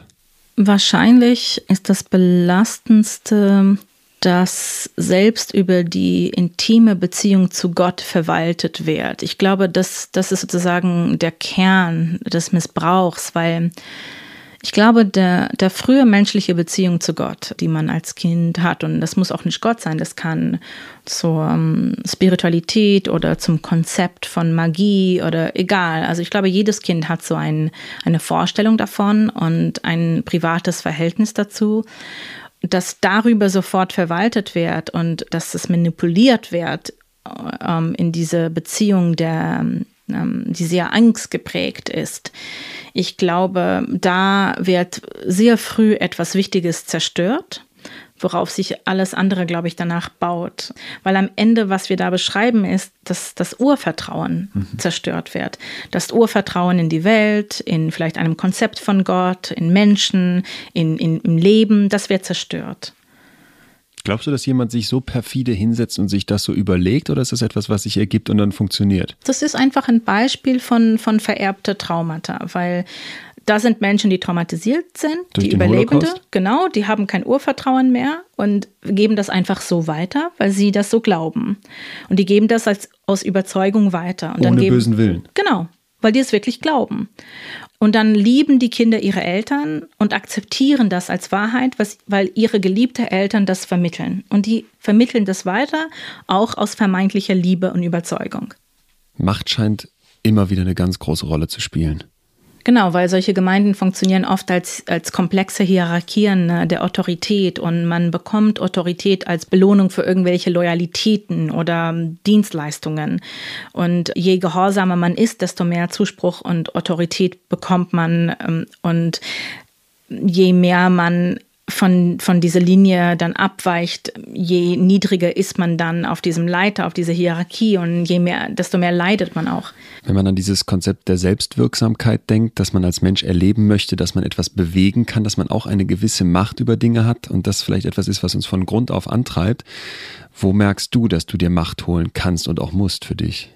Wahrscheinlich ist das Belastendste dass selbst über die intime Beziehung zu Gott verwaltet wird. Ich glaube, das, das ist sozusagen der Kern des Missbrauchs, weil ich glaube, der, der frühe menschliche Beziehung zu Gott, die man als Kind hat, und das muss auch nicht Gott sein, das kann zur um, Spiritualität oder zum Konzept von Magie oder egal. Also ich glaube, jedes Kind hat so ein, eine Vorstellung davon und ein privates Verhältnis dazu dass darüber sofort verwaltet wird und dass es manipuliert wird ähm, in diese Beziehung, der, ähm, die sehr angstgeprägt ist. Ich glaube, da wird sehr früh etwas Wichtiges zerstört worauf sich alles andere, glaube ich, danach baut. Weil am Ende, was wir da beschreiben, ist, dass das Urvertrauen mhm. zerstört wird. Das Urvertrauen in die Welt, in vielleicht einem Konzept von Gott, in Menschen, in, in, im Leben, das wird zerstört. Glaubst du, dass jemand sich so perfide hinsetzt und sich das so überlegt oder ist das etwas, was sich ergibt und dann funktioniert? Das ist einfach ein Beispiel von, von vererbte Traumata, weil da sind Menschen, die traumatisiert sind, Durch die Überlebende, Holocaust? genau, die haben kein Urvertrauen mehr und geben das einfach so weiter, weil sie das so glauben. Und die geben das als, aus Überzeugung weiter. Und Ohne dann geben, bösen Willen. Genau, weil die es wirklich glauben. Und dann lieben die Kinder ihre Eltern und akzeptieren das als Wahrheit, was, weil ihre geliebte Eltern das vermitteln. Und die vermitteln das weiter, auch aus vermeintlicher Liebe und Überzeugung. Macht scheint immer wieder eine ganz große Rolle zu spielen. Genau, weil solche Gemeinden funktionieren oft als, als komplexe Hierarchien ne, der Autorität und man bekommt Autorität als Belohnung für irgendwelche Loyalitäten oder Dienstleistungen. Und je gehorsamer man ist, desto mehr Zuspruch und Autorität bekommt man ähm, und je mehr man von, von dieser Linie dann abweicht, je niedriger ist man dann auf diesem Leiter, auf dieser Hierarchie und je mehr, desto mehr leidet man auch. Wenn man an dieses Konzept der Selbstwirksamkeit denkt, dass man als Mensch erleben möchte, dass man etwas bewegen kann, dass man auch eine gewisse Macht über Dinge hat und das vielleicht etwas ist, was uns von Grund auf antreibt, wo merkst du, dass du dir Macht holen kannst und auch musst für dich?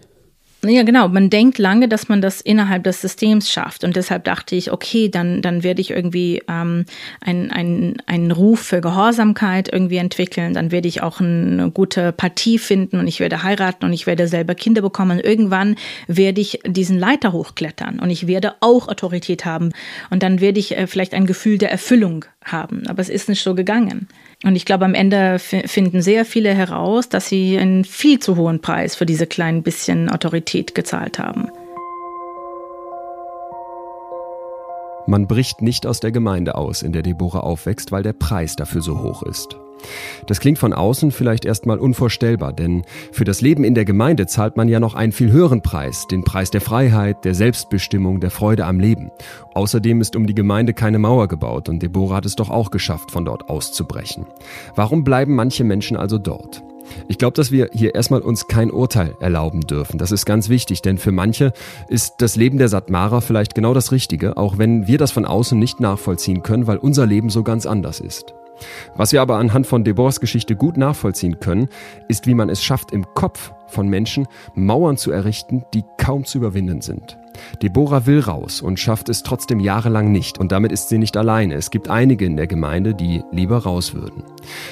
Ja, genau. Man denkt lange, dass man das innerhalb des Systems schafft. Und deshalb dachte ich, okay, dann, dann werde ich irgendwie ähm, einen, einen, Ruf für Gehorsamkeit irgendwie entwickeln. Dann werde ich auch eine gute Partie finden und ich werde heiraten und ich werde selber Kinder bekommen. Irgendwann werde ich diesen Leiter hochklettern und ich werde auch Autorität haben. Und dann werde ich äh, vielleicht ein Gefühl der Erfüllung haben. Aber es ist nicht so gegangen. Und ich glaube, am Ende finden sehr viele heraus, dass sie einen viel zu hohen Preis für diese kleinen bisschen Autorität gezahlt haben. Man bricht nicht aus der Gemeinde aus, in der Deborah aufwächst, weil der Preis dafür so hoch ist. Das klingt von außen vielleicht erstmal unvorstellbar, denn für das Leben in der Gemeinde zahlt man ja noch einen viel höheren Preis, den Preis der Freiheit, der Selbstbestimmung, der Freude am Leben. Außerdem ist um die Gemeinde keine Mauer gebaut und Deborah hat es doch auch geschafft, von dort auszubrechen. Warum bleiben manche Menschen also dort? Ich glaube, dass wir hier erstmal uns kein Urteil erlauben dürfen. Das ist ganz wichtig, denn für manche ist das Leben der Satmara vielleicht genau das Richtige, auch wenn wir das von außen nicht nachvollziehen können, weil unser Leben so ganz anders ist. Was wir aber anhand von Debors Geschichte gut nachvollziehen können, ist, wie man es schafft, im Kopf von Menschen Mauern zu errichten, die kaum zu überwinden sind. Deborah will raus und schafft es trotzdem jahrelang nicht. Und damit ist sie nicht alleine. Es gibt einige in der Gemeinde, die lieber raus würden.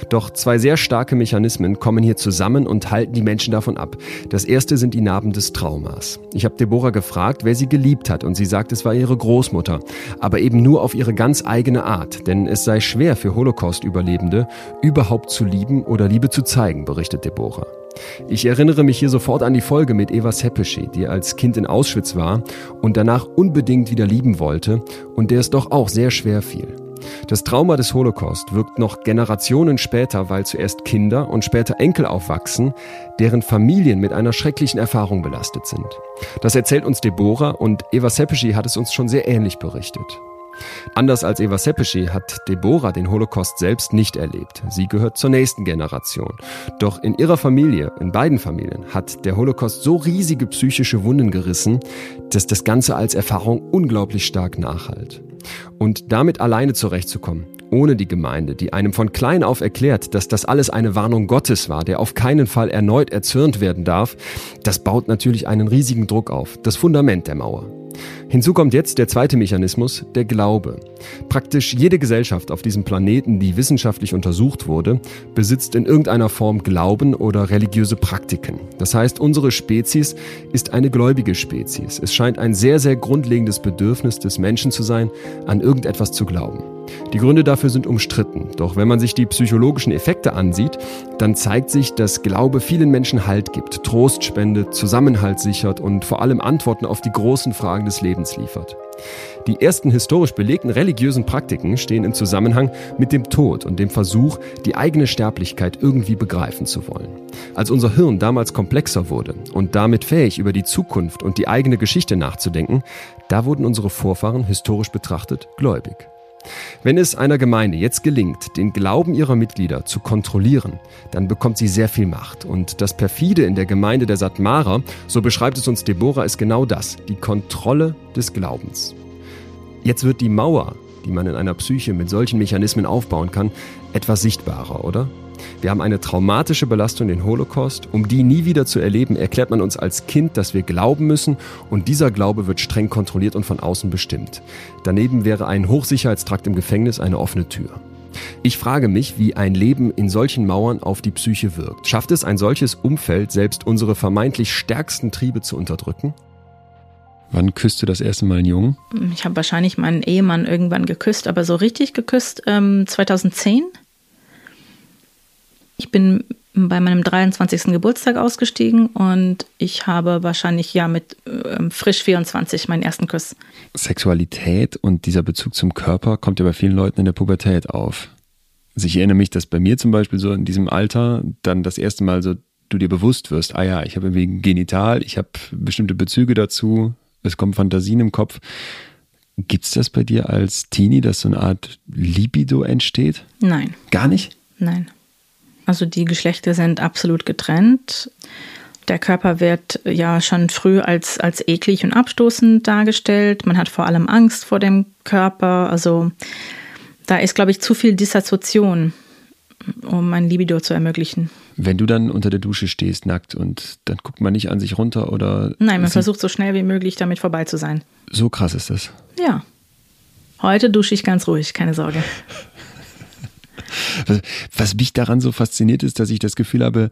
Doch zwei sehr starke Mechanismen kommen hier zusammen und halten die Menschen davon ab. Das erste sind die Narben des Traumas. Ich habe Deborah gefragt, wer sie geliebt hat. Und sie sagt, es war ihre Großmutter. Aber eben nur auf ihre ganz eigene Art. Denn es sei schwer für Holocaust-Überlebende, überhaupt zu lieben oder Liebe zu zeigen, berichtet Deborah. Ich erinnere mich hier sofort an die Folge mit Eva Sepeschi, die als Kind in Auschwitz war und danach unbedingt wieder lieben wollte und der es doch auch sehr schwer fiel. Das Trauma des Holocaust wirkt noch Generationen später, weil zuerst Kinder und später Enkel aufwachsen, deren Familien mit einer schrecklichen Erfahrung belastet sind. Das erzählt uns Deborah und Eva Sepeschi hat es uns schon sehr ähnlich berichtet. Anders als Eva Sepeschi hat Deborah den Holocaust selbst nicht erlebt. Sie gehört zur nächsten Generation. Doch in ihrer Familie, in beiden Familien, hat der Holocaust so riesige psychische Wunden gerissen, dass das Ganze als Erfahrung unglaublich stark nachhalt. Und damit alleine zurechtzukommen, ohne die Gemeinde, die einem von klein auf erklärt, dass das alles eine Warnung Gottes war, der auf keinen Fall erneut erzürnt werden darf, das baut natürlich einen riesigen Druck auf, das Fundament der Mauer. Hinzu kommt jetzt der zweite Mechanismus, der Glaube. Praktisch jede Gesellschaft auf diesem Planeten, die wissenschaftlich untersucht wurde, besitzt in irgendeiner Form Glauben oder religiöse Praktiken. Das heißt, unsere Spezies ist eine gläubige Spezies. Es scheint ein sehr, sehr grundlegendes Bedürfnis des Menschen zu sein, an irgendetwas zu glauben. Die Gründe dafür sind umstritten. Doch wenn man sich die psychologischen Effekte ansieht, dann zeigt sich, dass Glaube vielen Menschen Halt gibt, Trost spendet, Zusammenhalt sichert und vor allem Antworten auf die großen Fragen des Lebens liefert. Die ersten historisch belegten religiösen Praktiken stehen im Zusammenhang mit dem Tod und dem Versuch, die eigene Sterblichkeit irgendwie begreifen zu wollen. Als unser Hirn damals komplexer wurde und damit fähig, über die Zukunft und die eigene Geschichte nachzudenken, da wurden unsere Vorfahren historisch betrachtet gläubig. Wenn es einer Gemeinde jetzt gelingt, den Glauben ihrer Mitglieder zu kontrollieren, dann bekommt sie sehr viel Macht. Und das Perfide in der Gemeinde der Satmarer, so beschreibt es uns Deborah, ist genau das, die Kontrolle des Glaubens. Jetzt wird die Mauer, die man in einer Psyche mit solchen Mechanismen aufbauen kann, etwas sichtbarer, oder? Wir haben eine traumatische Belastung, den Holocaust. Um die nie wieder zu erleben, erklärt man uns als Kind, dass wir glauben müssen und dieser Glaube wird streng kontrolliert und von außen bestimmt. Daneben wäre ein Hochsicherheitstrakt im Gefängnis eine offene Tür. Ich frage mich, wie ein Leben in solchen Mauern auf die Psyche wirkt. Schafft es ein solches Umfeld, selbst unsere vermeintlich stärksten Triebe zu unterdrücken? Wann küsst du das erste Mal einen Jungen? Ich habe wahrscheinlich meinen Ehemann irgendwann geküsst, aber so richtig geküsst ähm, 2010. Ich bin bei meinem 23. Geburtstag ausgestiegen und ich habe wahrscheinlich ja mit äh, frisch 24 meinen ersten Kuss. Sexualität und dieser Bezug zum Körper kommt ja bei vielen Leuten in der Pubertät auf. Also ich erinnere mich, dass bei mir zum Beispiel so in diesem Alter dann das erste Mal so du dir bewusst wirst, ah ja, ich habe irgendwie Genital, ich habe bestimmte Bezüge dazu, es kommen Fantasien im Kopf. Gibt es das bei dir als Teenie, dass so eine Art Libido entsteht? Nein. Gar nicht? Nein. Also die Geschlechter sind absolut getrennt. Der Körper wird ja schon früh als, als eklig und abstoßend dargestellt. Man hat vor allem Angst vor dem Körper. Also da ist, glaube ich, zu viel Dissoziation, um ein Libido zu ermöglichen. Wenn du dann unter der Dusche stehst, nackt, und dann guckt man nicht an sich runter oder. Nein, man versucht so schnell wie möglich damit vorbei zu sein. So krass ist das. Ja. Heute dusche ich ganz ruhig, keine Sorge. Was, was mich daran so fasziniert ist, dass ich das Gefühl habe,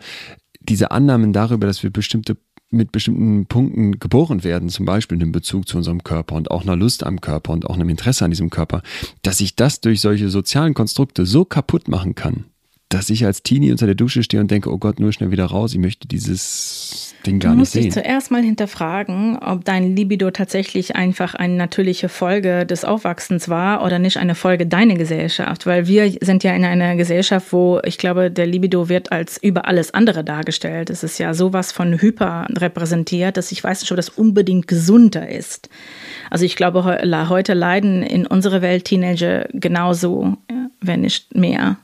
diese Annahmen darüber, dass wir bestimmte mit bestimmten Punkten geboren werden, zum Beispiel in Bezug zu unserem Körper und auch einer Lust am Körper und auch einem Interesse an diesem Körper, dass ich das durch solche sozialen Konstrukte so kaputt machen kann, dass ich als Teenie unter der Dusche stehe und denke, oh Gott, nur schnell wieder raus, ich möchte dieses Ding gar nicht sehen. Du musst dich zuerst mal hinterfragen, ob dein Libido tatsächlich einfach eine natürliche Folge des Aufwachsens war oder nicht eine Folge deiner Gesellschaft, weil wir sind ja in einer Gesellschaft, wo ich glaube, der Libido wird als über alles andere dargestellt. Es ist ja sowas von hyper repräsentiert, dass ich weiß nicht, ob das unbedingt gesunder ist. Also ich glaube, heute leiden in unserer Welt Teenager genauso, wenn nicht mehr,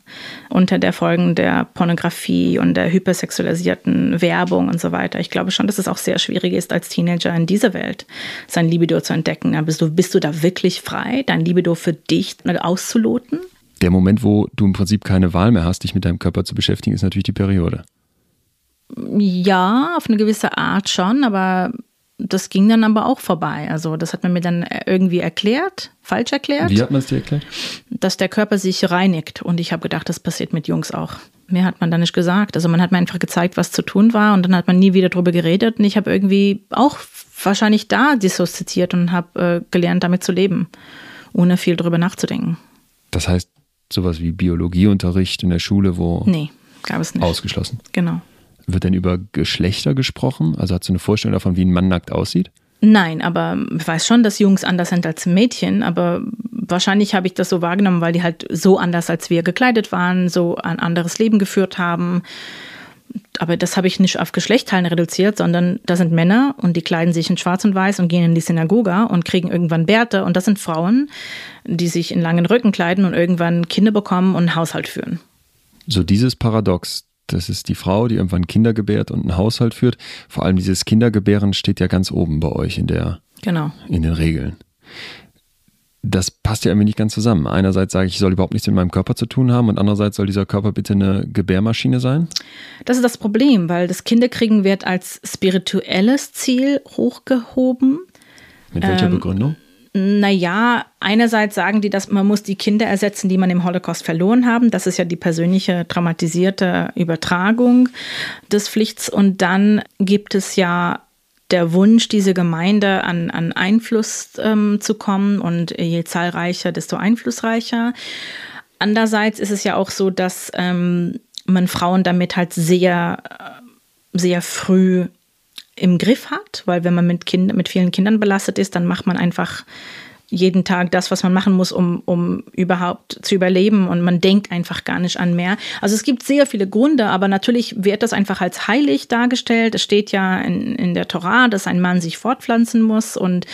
unter der Folgen der Pornografie und der hypersexualisierten Werbung und so weiter. Ich glaube schon, dass es auch sehr schwierig ist, als Teenager in dieser Welt sein Libido zu entdecken. Bist du, bist du da wirklich frei, dein Libido für dich auszuloten? Der Moment, wo du im Prinzip keine Wahl mehr hast, dich mit deinem Körper zu beschäftigen, ist natürlich die Periode. Ja, auf eine gewisse Art schon, aber das ging dann aber auch vorbei. Also das hat man mir dann irgendwie erklärt, falsch erklärt. Wie hat man es dir erklärt? Dass der Körper sich reinigt. Und ich habe gedacht, das passiert mit Jungs auch. Mehr hat man da nicht gesagt. Also man hat mir einfach gezeigt, was zu tun war und dann hat man nie wieder drüber geredet. Und ich habe irgendwie auch wahrscheinlich da dissoziiert und habe äh, gelernt, damit zu leben, ohne viel drüber nachzudenken. Das heißt, sowas wie Biologieunterricht in der Schule, wo. Nee, gab es nicht. Ausgeschlossen. Genau. Wird denn über Geschlechter gesprochen? Also hast du eine Vorstellung davon, wie ein Mann nackt aussieht? Nein, aber ich weiß schon, dass Jungs anders sind als Mädchen, aber wahrscheinlich habe ich das so wahrgenommen, weil die halt so anders als wir gekleidet waren, so ein anderes Leben geführt haben. Aber das habe ich nicht auf Geschlechtsteilen reduziert, sondern da sind Männer und die kleiden sich in Schwarz und Weiß und gehen in die Synagoge und kriegen irgendwann Bärte. Und das sind Frauen, die sich in langen Rücken kleiden und irgendwann Kinder bekommen und einen Haushalt führen. So dieses Paradox, das ist die Frau, die irgendwann Kinder gebärt und einen Haushalt führt. Vor allem dieses Kindergebären steht ja ganz oben bei euch in der genau. in den Regeln. Das passt ja irgendwie nicht ganz zusammen. Einerseits sage ich, ich soll überhaupt nichts mit meinem Körper zu tun haben und andererseits soll dieser Körper bitte eine Gebärmaschine sein. Das ist das Problem, weil das Kinderkriegen wird als spirituelles Ziel hochgehoben. Mit welcher ähm, Begründung? Naja, einerseits sagen die, dass man muss die Kinder ersetzen, die man im Holocaust verloren haben. Das ist ja die persönliche traumatisierte Übertragung des Pflichts. Und dann gibt es ja der Wunsch, diese Gemeinde an, an Einfluss ähm, zu kommen. Und je zahlreicher, desto einflussreicher. Andererseits ist es ja auch so, dass ähm, man Frauen damit halt sehr, sehr früh im Griff hat, weil wenn man mit, kind, mit vielen Kindern belastet ist, dann macht man einfach jeden Tag das, was man machen muss, um, um überhaupt zu überleben und man denkt einfach gar nicht an mehr. Also es gibt sehr viele Gründe, aber natürlich wird das einfach als heilig dargestellt. Es steht ja in, in der Torah, dass ein Mann sich fortpflanzen muss und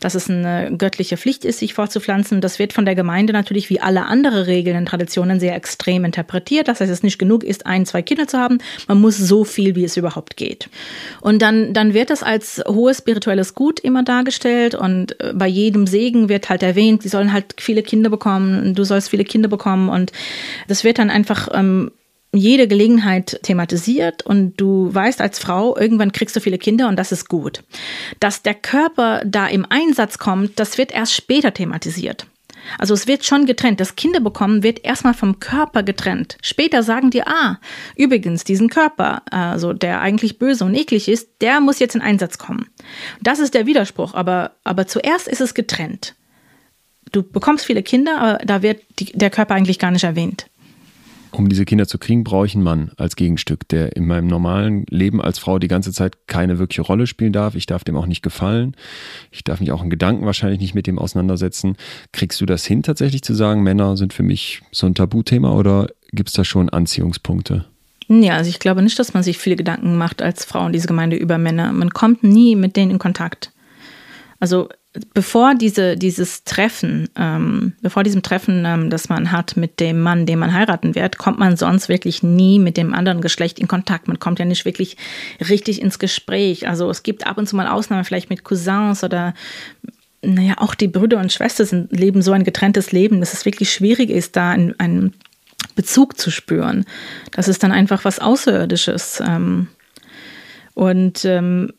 dass es eine göttliche Pflicht ist, sich fortzupflanzen. Das wird von der Gemeinde natürlich wie alle andere Regeln und Traditionen sehr extrem interpretiert. Das heißt, es nicht genug ist, ein, zwei Kinder zu haben. Man muss so viel, wie es überhaupt geht. Und dann, dann wird das als hohes spirituelles Gut immer dargestellt und äh, bei jedem Segen Wird halt erwähnt, die sollen halt viele Kinder bekommen, du sollst viele Kinder bekommen und das wird dann einfach ähm, jede Gelegenheit thematisiert und du weißt als Frau, irgendwann kriegst du viele Kinder und das ist gut. Dass der Körper da im Einsatz kommt, das wird erst später thematisiert. Also es wird schon getrennt. Das Kinderbekommen wird erstmal vom Körper getrennt. Später sagen die, ah, übrigens, diesen Körper, also der eigentlich böse und eklig ist, der muss jetzt in Einsatz kommen. Das ist der Widerspruch, aber, aber zuerst ist es getrennt. Du bekommst viele Kinder, aber da wird die, der Körper eigentlich gar nicht erwähnt um diese Kinder zu kriegen, brauche ich einen Mann als Gegenstück, der in meinem normalen Leben als Frau die ganze Zeit keine wirkliche Rolle spielen darf. Ich darf dem auch nicht gefallen. Ich darf mich auch in Gedanken wahrscheinlich nicht mit dem auseinandersetzen. Kriegst du das hin, tatsächlich zu sagen, Männer sind für mich so ein Tabuthema oder gibt es da schon Anziehungspunkte? Ja, also ich glaube nicht, dass man sich viele Gedanken macht als Frau in dieser Gemeinde über Männer. Man kommt nie mit denen in Kontakt. Also bevor diese, dieses Treffen, ähm, bevor diesem Treffen, ähm, das man hat mit dem Mann, den man heiraten wird, kommt man sonst wirklich nie mit dem anderen Geschlecht in Kontakt. Man kommt ja nicht wirklich richtig ins Gespräch. Also es gibt ab und zu mal Ausnahmen, vielleicht mit Cousins oder naja, auch die Brüder und Schwestern leben so ein getrenntes Leben, dass es wirklich schwierig ist, da einen, Bezug zu spüren. Das ist dann einfach was Außerirdisches. Ähm, und ähm,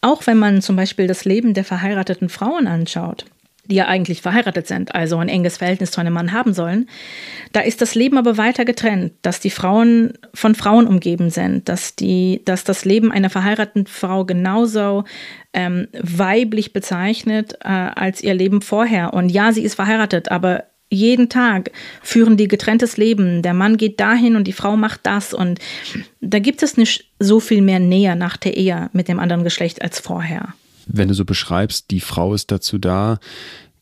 auch wenn man zum Beispiel das Leben der verheirateten Frauen anschaut, die ja eigentlich verheiratet sind, also ein enges Verhältnis zu einem Mann haben sollen, da ist das Leben aber weiter getrennt, dass die Frauen von Frauen umgeben sind, dass, die, dass das Leben einer verheirateten Frau genauso ähm, weiblich bezeichnet äh, als ihr Leben vorher. Und ja, sie ist verheiratet, aber jeden Tag führen die getrenntes Leben. Der Mann geht dahin und die Frau macht das. Und da gibt es nicht so viel mehr Nähe nach der Ehe mit dem anderen Geschlecht als vorher. Wenn du so beschreibst, die Frau ist dazu da,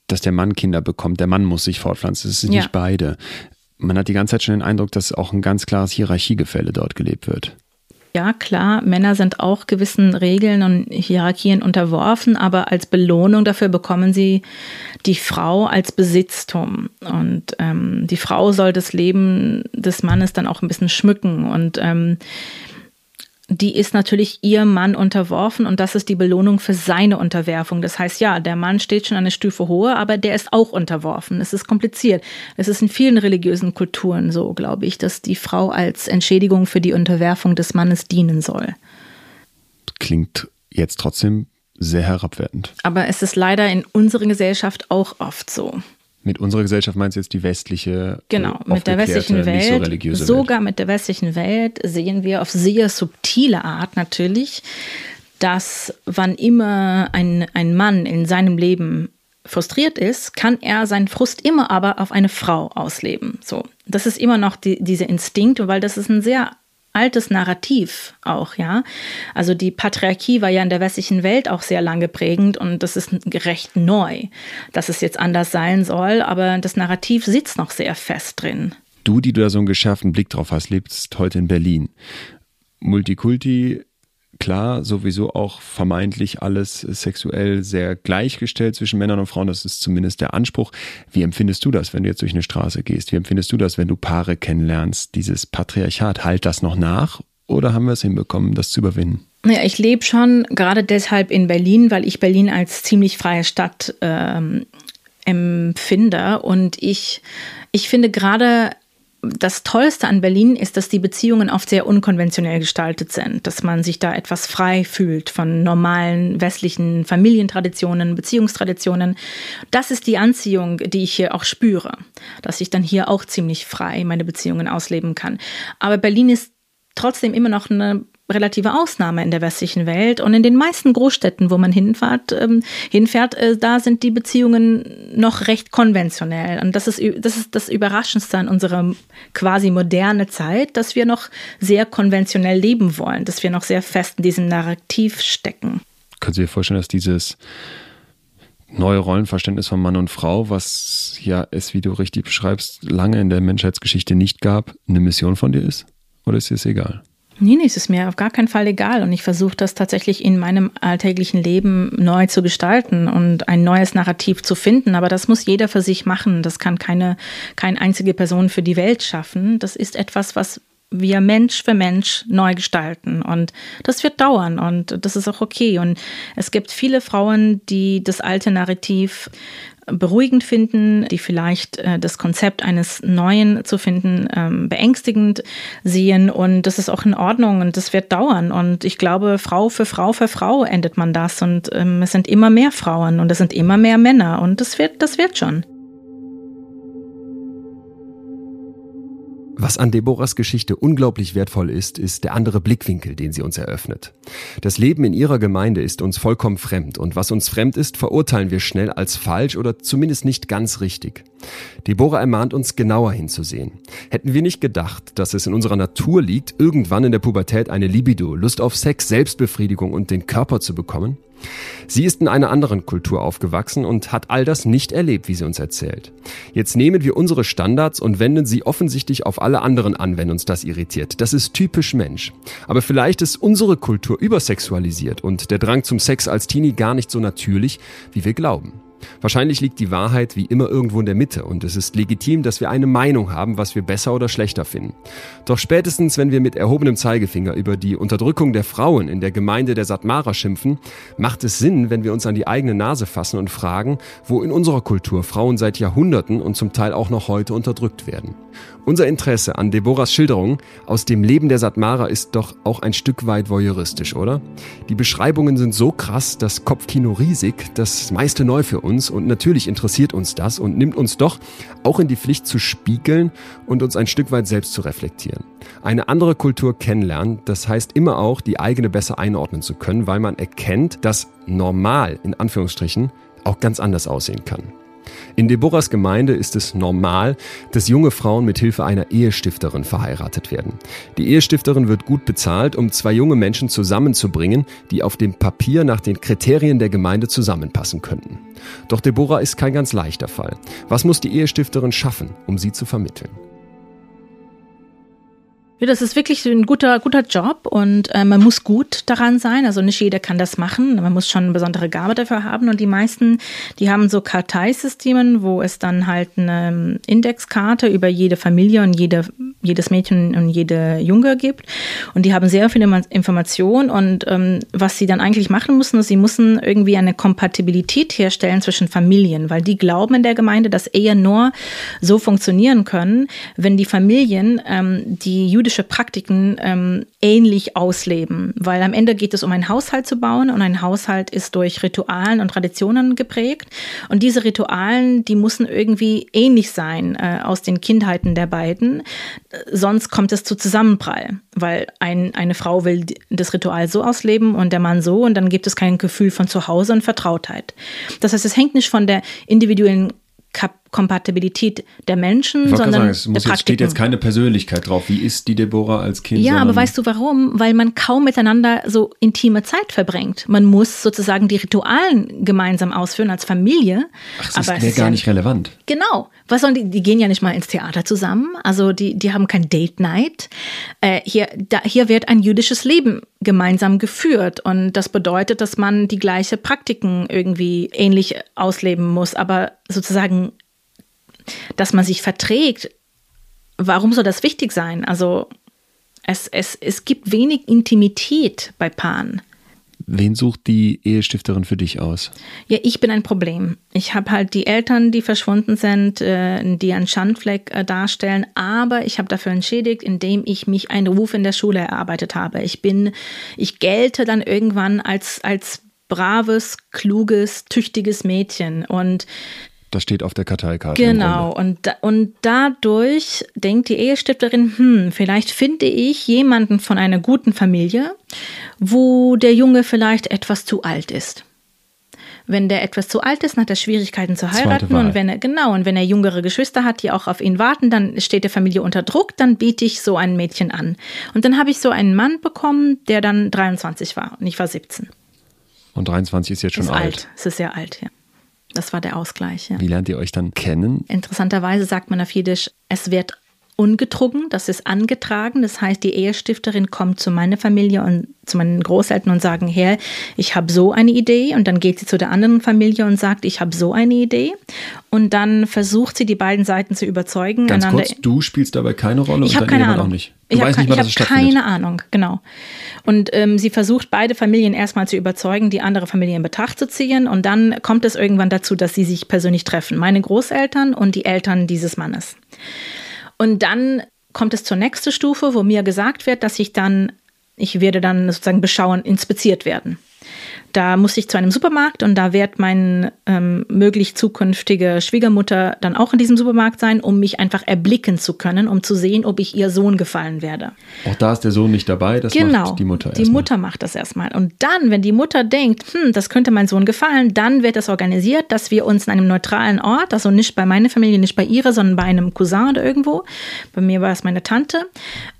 dass der Mann Kinder bekommt. Der Mann muss sich fortpflanzen. Es sind ja. nicht beide. Man hat die ganze Zeit schon den Eindruck, dass auch ein ganz klares Hierarchiegefälle dort gelebt wird. Ja, klar, Männer sind auch gewissen Regeln und Hierarchien unterworfen, aber als Belohnung dafür bekommen sie die Frau als Besitztum. Und ähm, die Frau soll das Leben des Mannes dann auch ein bisschen schmücken. Und ähm, die ist natürlich ihrem Mann unterworfen und das ist die Belohnung für seine Unterwerfung. Das heißt, ja, der Mann steht schon eine Stufe hohe, aber der ist auch unterworfen. Es ist kompliziert. Es ist in vielen religiösen Kulturen so, glaube ich, dass die Frau als Entschädigung für die Unterwerfung des Mannes dienen soll. Klingt jetzt trotzdem sehr herabwertend. Aber es ist leider in unserer Gesellschaft auch oft so. Mit unserer Gesellschaft meinst du jetzt die westliche? Genau, mit der westlichen Welt. So sogar Welt. mit der westlichen Welt sehen wir auf sehr subtile Art natürlich, dass wann immer ein, ein Mann in seinem Leben frustriert ist, kann er seinen Frust immer aber auf eine Frau ausleben. So, das ist immer noch die, dieser Instinkt, weil das ist ein sehr altes Narrativ auch, ja. Also die Patriarchie war ja in der westlichen Welt auch sehr lange prägend und das ist recht neu, dass es jetzt anders sein soll, aber das Narrativ sitzt noch sehr fest drin. Du, die du da so einen geschärften Blick drauf hast, lebst heute in Berlin. Multikulti klar, sowieso auch vermeintlich alles sexuell sehr gleichgestellt zwischen Männern und Frauen. Das ist zumindest der Anspruch. Wie empfindest du das, wenn du jetzt durch eine Straße gehst? Wie empfindest du das, wenn du Paare kennenlernst? Dieses Patriarchat, halt das noch nach? Oder haben wir es hinbekommen, das zu überwinden? Ja, ich lebe schon gerade deshalb in Berlin, weil ich Berlin als ziemlich freie Stadt ähm, empfinde. Und ich, ich finde gerade das Tollste an Berlin ist, dass die Beziehungen oft sehr unkonventionell gestaltet sind, dass man sich da etwas frei fühlt von normalen westlichen Familientraditionen, Beziehungstraditionen. Das ist die Anziehung, die ich hier auch spüre, dass ich dann hier auch ziemlich frei meine Beziehungen ausleben kann. Aber Berlin ist trotzdem immer noch eine relative Ausnahme in der westlichen Welt. Und in den meisten Großstädten, wo man hinfährt, ähm, hinfährt äh, da sind die Beziehungen noch recht konventionell. Und das ist, das ist das Überraschendste an unserer quasi moderne Zeit, dass wir noch sehr konventionell leben wollen, dass wir noch sehr fest in diesem Narrativ stecken. Können Sie sich vorstellen, dass dieses neue Rollenverständnis von Mann und Frau, was ja es, wie du richtig beschreibst, lange in der Menschheitsgeschichte nicht gab, eine Mission von dir ist? Oder ist dir es egal? Nee, nee, es ist mir auf gar keinen Fall egal. Und ich versuche das tatsächlich in meinem alltäglichen Leben neu zu gestalten und ein neues Narrativ zu finden. Aber das muss jeder für sich machen. Das kann keine, keine einzige Person für die Welt schaffen. Das ist etwas, was wir Mensch für Mensch neu gestalten. Und das wird dauern und das ist auch okay. Und es gibt viele Frauen, die das alte Narrativ beruhigend finden, die vielleicht äh, das Konzept eines Neuen zu finden ähm, beängstigend sehen. Und das ist auch in Ordnung und das wird dauern. Und ich glaube, Frau für Frau für Frau endet man das. Und ähm, es sind immer mehr Frauen und es sind immer mehr Männer. Und das wird, das wird schon. Was an Deborahs Geschichte unglaublich wertvoll ist, ist der andere Blickwinkel, den sie uns eröffnet. Das Leben in ihrer Gemeinde ist uns vollkommen fremd und was uns fremd ist, verurteilen wir schnell als falsch oder zumindest nicht ganz richtig. Deborah ermahnt uns genauer hinzusehen. Hätten wir nicht gedacht, dass es in unserer Natur liegt, irgendwann in der Pubertät eine Libido, Lust auf Sex, Selbstbefriedigung und den Körper zu bekommen? Sie ist in einer anderen Kultur aufgewachsen und hat all das nicht erlebt, wie sie uns erzählt. Jetzt nehmen wir unsere Standards und wenden sie offensichtlich auf alle anderen an, wenn uns das irritiert. Das ist typisch Mensch. Aber vielleicht ist unsere Kultur übersexualisiert und der Drang zum Sex als Teenie gar nicht so natürlich, wie wir glauben. Wahrscheinlich liegt die Wahrheit wie immer irgendwo in der Mitte und es ist legitim, dass wir eine Meinung haben, was wir besser oder schlechter finden. Doch spätestens, wenn wir mit erhobenem Zeigefinger über die Unterdrückung der Frauen in der Gemeinde der Satmara schimpfen, macht es Sinn, wenn wir uns an die eigene Nase fassen und fragen, wo in unserer Kultur Frauen seit Jahrhunderten und zum Teil auch noch heute unterdrückt werden. Unser Interesse an Deborahs Schilderung aus dem Leben der Satmara ist doch auch ein Stück weit voyeuristisch, oder? Die Beschreibungen sind so krass, das Kopfkino riesig, das meiste neu für uns und natürlich interessiert uns das und nimmt uns doch auch in die Pflicht zu spiegeln und uns ein Stück weit selbst zu reflektieren. Eine andere Kultur kennenlernen, das heißt immer auch, die eigene besser einordnen zu können, weil man erkennt, dass normal in Anführungsstrichen auch ganz anders aussehen kann. In Deborahs Gemeinde ist es normal, dass junge Frauen mit Hilfe einer Ehestifterin verheiratet werden. Die Ehestifterin wird gut bezahlt, um zwei junge Menschen zusammenzubringen, die auf dem Papier nach den Kriterien der Gemeinde zusammenpassen könnten. Doch Deborah ist kein ganz leichter Fall. Was muss die Ehestifterin schaffen, um sie zu vermitteln? Ja, das ist wirklich ein guter, guter Job und äh, man muss gut daran sein. Also nicht jeder kann das machen. Man muss schon eine besondere Gabe dafür haben. Und die meisten, die haben so Karteisystemen, wo es dann halt eine ähm, Indexkarte über jede Familie und jede, jedes Mädchen und jede Junge gibt. Und die haben sehr viele Informationen. Und ähm, was sie dann eigentlich machen müssen, ist, sie müssen irgendwie eine Kompatibilität herstellen zwischen Familien, weil die glauben in der Gemeinde, dass Ehe nur so funktionieren können, wenn die Familien ähm, die jüdische jüdische Praktiken ähm, ähnlich ausleben, weil am Ende geht es um einen Haushalt zu bauen und ein Haushalt ist durch Ritualen und Traditionen geprägt. Und diese Ritualen, die müssen irgendwie ähnlich sein äh, aus den Kindheiten der beiden, sonst kommt es zu Zusammenprall, weil ein, eine Frau will das Ritual so ausleben und der Mann so und dann gibt es kein Gefühl von Zuhause und Vertrautheit. Das heißt, es hängt nicht von der individuellen Kompatibilität der Menschen, ich sondern sagen, es muss jetzt, steht jetzt keine Persönlichkeit drauf. Wie ist die Deborah als Kind? Ja, aber weißt du warum? Weil man kaum miteinander so intime Zeit verbringt. Man muss sozusagen die Ritualen gemeinsam ausführen als Familie. Ach, das wäre gar ja, nicht relevant. Genau. Was sollen die? Die gehen ja nicht mal ins Theater zusammen. Also die, die haben kein Date Night. Äh, hier, da, hier wird ein jüdisches Leben gemeinsam geführt und das bedeutet, dass man die gleiche Praktiken irgendwie ähnlich ausleben muss, aber sozusagen dass man sich verträgt, warum soll das wichtig sein? Also es, es, es gibt wenig Intimität bei Paaren. Wen sucht die Ehestifterin für dich aus? Ja, ich bin ein Problem. Ich habe halt die Eltern, die verschwunden sind, äh, die einen Schandfleck äh, darstellen, aber ich habe dafür entschädigt, indem ich mich einen Ruf in der Schule erarbeitet habe. Ich bin, ich gelte dann irgendwann als, als braves, kluges, tüchtiges Mädchen und das steht auf der Karteikarte. Genau. Und, und dadurch denkt die Ehestifterin, hm, vielleicht finde ich jemanden von einer guten Familie, wo der Junge vielleicht etwas zu alt ist. Wenn der etwas zu alt ist, hat er Schwierigkeiten zu heiraten. Und wenn er, genau, und wenn er jüngere Geschwister hat, die auch auf ihn warten, dann steht der Familie unter Druck, dann biete ich so ein Mädchen an. Und dann habe ich so einen Mann bekommen, der dann 23 war und ich war 17. Und 23 ist jetzt schon ist alt. alt. Es ist sehr alt, ja. Das war der Ausgleich. Ja. Wie lernt ihr euch dann kennen? Interessanterweise sagt man auf Jiddisch, es wird ungetrunken, das ist angetragen. Das heißt, die Ehestifterin kommt zu meiner Familie und zu meinen Großeltern und sagen, Herr, ich habe so eine Idee. Und dann geht sie zu der anderen Familie und sagt, ich habe so eine Idee. Und dann versucht sie, die beiden Seiten zu überzeugen. Ganz kurz, du spielst dabei keine Rolle ich und dein keine Ahnung. auch nicht. Du ich dass es stattfindet. keine Ahnung, genau. Und ähm, sie versucht, beide Familien erstmal zu überzeugen, die andere Familie in Betracht zu ziehen. Und dann kommt es irgendwann dazu, dass sie sich persönlich treffen. Meine Großeltern und die Eltern dieses Mannes. Und dann kommt es zur nächsten Stufe, wo mir gesagt wird, dass ich dann, ich werde dann sozusagen beschauen, inspiziert werden. Da muss ich zu einem Supermarkt und da wird meine ähm, möglich zukünftige Schwiegermutter dann auch in diesem Supermarkt sein, um mich einfach erblicken zu können, um zu sehen, ob ich ihr Sohn gefallen werde. Auch da ist der Sohn nicht dabei, das genau, macht die Mutter erstmal. Die Mutter macht das erstmal. Und dann, wenn die Mutter denkt, hm, das könnte mein Sohn gefallen, dann wird das organisiert, dass wir uns in einem neutralen Ort, also nicht bei meiner Familie, nicht bei ihrer, sondern bei einem Cousin oder irgendwo, bei mir war es meine Tante,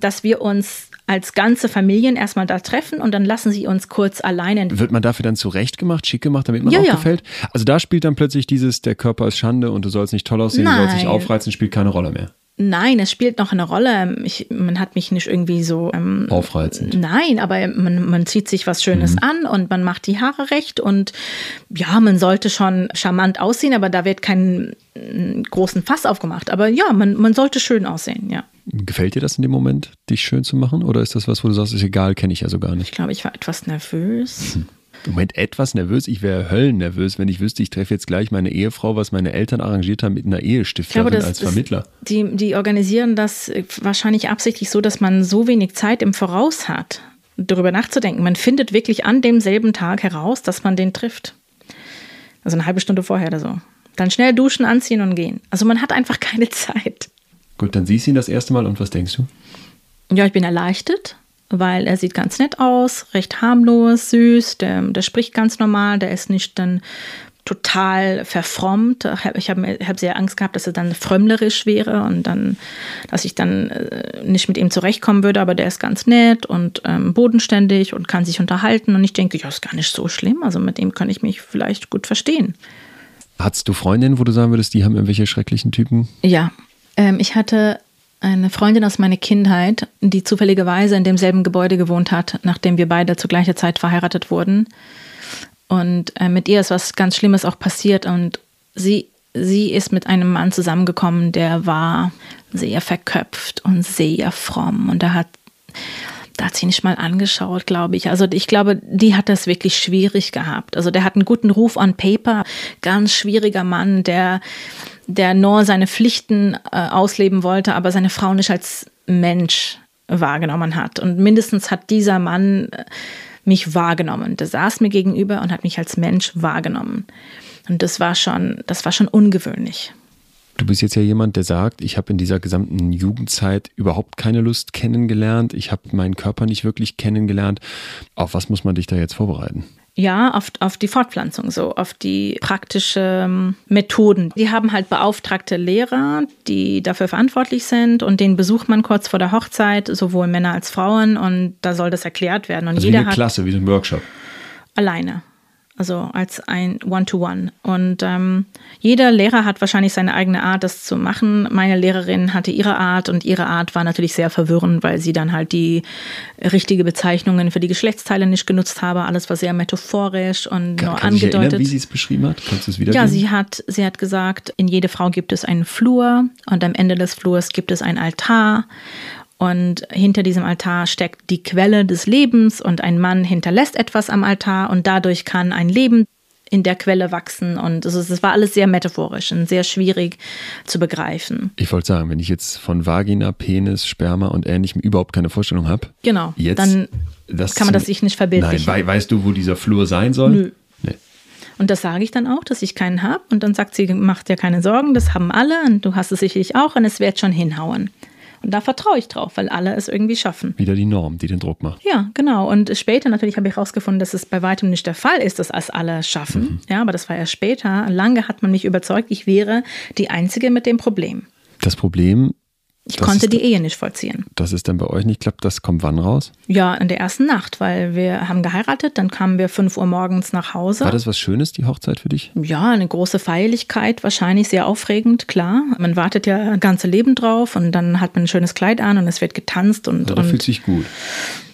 dass wir uns als ganze Familien erstmal da treffen und dann lassen sie uns kurz alleine. Wird man dafür dann zurecht gemacht, schick gemacht, damit man Ja, auch ja. gefällt? Also da spielt dann plötzlich dieses, der Körper ist Schande und du sollst nicht toll aussehen, du sollst dich Nein. aufreizen, spielt keine Rolle mehr. Nein, es spielt noch eine Rolle. Ich, man hat mich nicht irgendwie so. Ähm, Aufreizend. Nein, aber man, man zieht sich was Schönes an und man macht die Haare recht und ja, man sollte schon charmant aussehen, aber da wird kein äh, großen Fass aufgemacht. Aber ja, man, man sollte schön aussehen, ja. Gefällt dir das in dem Moment, dich schön zu machen? Oder ist das was, wo du sagst, ist egal, kenne ich ja so gar nicht? Ich glaube, ich war etwas nervös. Im Moment etwas nervös. Ich wäre höllennervös, wenn ich wüsste, ich treffe jetzt gleich meine Ehefrau, was meine Eltern arrangiert haben mit einer Ehestifterin glaube, als Vermittler. die, die organisieren das wahrscheinlich absichtlich so, dass man so wenig Zeit im Voraus hat, darüber nachzudenken. Man findet wirklich an demselben Tag heraus, dass man den trifft. Also eine halbe Stunde vorher oder so. Dann schnell duschen, anziehen und gehen. Also man hat einfach keine Zeit. Gut, dann siehst du ihn das erste Mal und was denkst du? Ja, ich bin erleichtert, weil er sieht ganz nett aus, recht harmlos, süß, der, der spricht ganz normal, der ist nicht dann total verfrommt. Ich habe hab sehr Angst gehabt, dass er dann frömmlerisch wäre und dann, dass ich dann äh, nicht mit ihm zurechtkommen würde, aber der ist ganz nett und ähm, bodenständig und kann sich unterhalten und ich denke, ja, ist gar nicht so schlimm, also mit dem kann ich mich vielleicht gut verstehen. Hattest du Freundinnen, wo du sagen würdest, die haben irgendwelche schrecklichen Typen? Ja, ähm, ich hatte eine Freundin aus meiner Kindheit, die zufälligerweise in demselben Gebäude gewohnt hat, nachdem wir beide zu gleicher Zeit verheiratet wurden. Und äh, mit ihr ist was ganz Schlimmes auch passiert und sie, sie ist mit einem Mann zusammengekommen, der war sehr verköpft und sehr fromm und da hat da hat sie nicht mal angeschaut, glaube ich. Also ich glaube, die hat das wirklich schwierig gehabt. Also der hat einen guten Ruf on paper, ganz schwieriger Mann, der, der nur seine Pflichten äh, ausleben wollte, aber seine Frau nicht als Mensch wahrgenommen hat. Und mindestens hat dieser Mann äh, mich wahrgenommen. Der saß mir gegenüber und hat mich als Mensch wahrgenommen. Und das war schon, das war schon ungewöhnlich. Du bist jetzt ja jemand, der sagt, ich habe in dieser gesamten Jugendzeit überhaupt keine Lust kennengelernt. Ich habe meinen Körper nicht wirklich kennengelernt. Auf was muss man dich da jetzt vorbereiten? Ja, auf, auf die Fortpflanzung, so auf die praktischen Methoden. Die haben halt beauftragte Lehrer, die dafür verantwortlich sind und den besucht man kurz vor der Hochzeit, sowohl Männer als Frauen und da soll das erklärt werden. Und Also wie jeder eine hat Klasse, wie so ein Workshop. alleine. Also als ein One-to-One. Und ähm, jeder Lehrer hat wahrscheinlich seine eigene Art, das zu machen. Meine Lehrerin hatte ihre Art und ihre Art war natürlich sehr verwirrend, weil sie dann halt die richtige Bezeichnungen für die Geschlechtsteile nicht genutzt habe. Alles war sehr metaphorisch und Kann, nur kann sich erinnern, angedeutet. wie sie es beschrieben hat? Kannst du es wiedergeben? Ja, sie hat, sie hat gesagt, in jede Frau gibt es einen Flur und am Ende des Flurs gibt es einen Altar. Und hinter diesem Altar steckt die Quelle des Lebens und ein Mann hinterlässt etwas am Altar und dadurch kann ein Leben in der Quelle wachsen. Und es war alles sehr metaphorisch und sehr schwierig zu begreifen. Ich wollte sagen, wenn ich jetzt von Vagina, Penis, Sperma und ähnlichem überhaupt keine Vorstellung habe, Genau. jetzt Dann das kann man das sich nicht verbildlichen. Nein, wei weißt du, wo dieser Flur sein soll? Nö. Nee. Und das sage ich dann auch, dass ich keinen habe. Und dann sagt sie, mach dir keine Sorgen, das haben alle und du hast es sicherlich auch und es wird schon hinhauen. Und da vertraue ich drauf, weil alle es irgendwie schaffen. Wieder die Norm, die den Druck macht. Ja, genau. Und später natürlich habe ich herausgefunden, dass es bei weitem nicht der Fall ist, dass es alle schaffen. Mhm. Ja, aber das war erst später. Lange hat man mich überzeugt, ich wäre die Einzige mit dem Problem. Das Problem, Ich Das konnte ist- die Ehe nicht vollziehen. dass es dann bei euch nicht klappt, das kommt wann raus? Ja, in der ersten Nacht, weil wir haben geheiratet, dann kamen wir 5 Uhr morgens nach Hause. War das was Schönes, die Hochzeit für dich? Ja, eine große Feierlichkeit, wahrscheinlich sehr aufregend, klar. Man wartet ja ein ganze Leben drauf und dann hat man ein schönes Kleid an und es wird getanzt und, Also, und fühlt sich gut.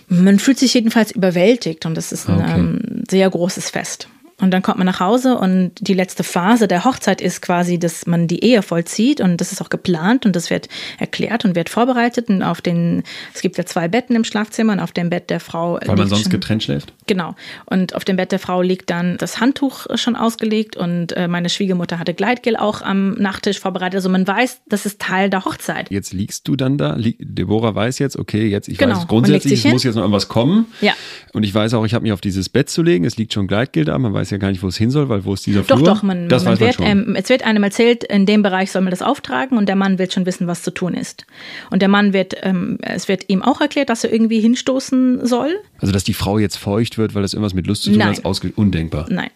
man fühlt sich jedenfalls überwältigt und das ist ein Okay. ähm, sehr großes Fest. Und dann kommt man nach Hause und die letzte Phase der Hochzeit ist quasi, dass man die Ehe vollzieht und das ist auch geplant und das wird erklärt und wird vorbereitet. Und auf den, es gibt ja zwei Betten im Schlafzimmer und auf dem Bett der Frau. Weil man sonst schon- getrennt schläft? Genau. Und auf dem Bett der Frau liegt dann das Handtuch schon ausgelegt und äh, meine Schwiegermutter hatte Gleitgel auch am Nachttisch vorbereitet. Also man weiß, das ist Teil der Hochzeit. Jetzt liegst du dann da. Deborah weiß jetzt, okay, jetzt, ich Genau, weiß grundsätzlich, es muss jetzt noch irgendwas kommen. Ja. Und ich weiß auch, ich habe mich auf dieses Bett zu legen. Es liegt schon Gleitgel da. Man weiß ja gar nicht, wo es hin soll, weil wo ist dieser Doch, Flur? doch, man, das man man wird, schon. ähm, es wird einem erzählt, in dem Bereich soll man das auftragen und der Mann wird schon wissen, was zu tun ist. Und der Mann wird, ähm, es wird ihm auch erklärt, dass er irgendwie hinstoßen soll. also, dass die Frau jetzt feucht wird, weil das irgendwas mit Lust zu tun Nein. hat, ist ausge undenkbar. Nein.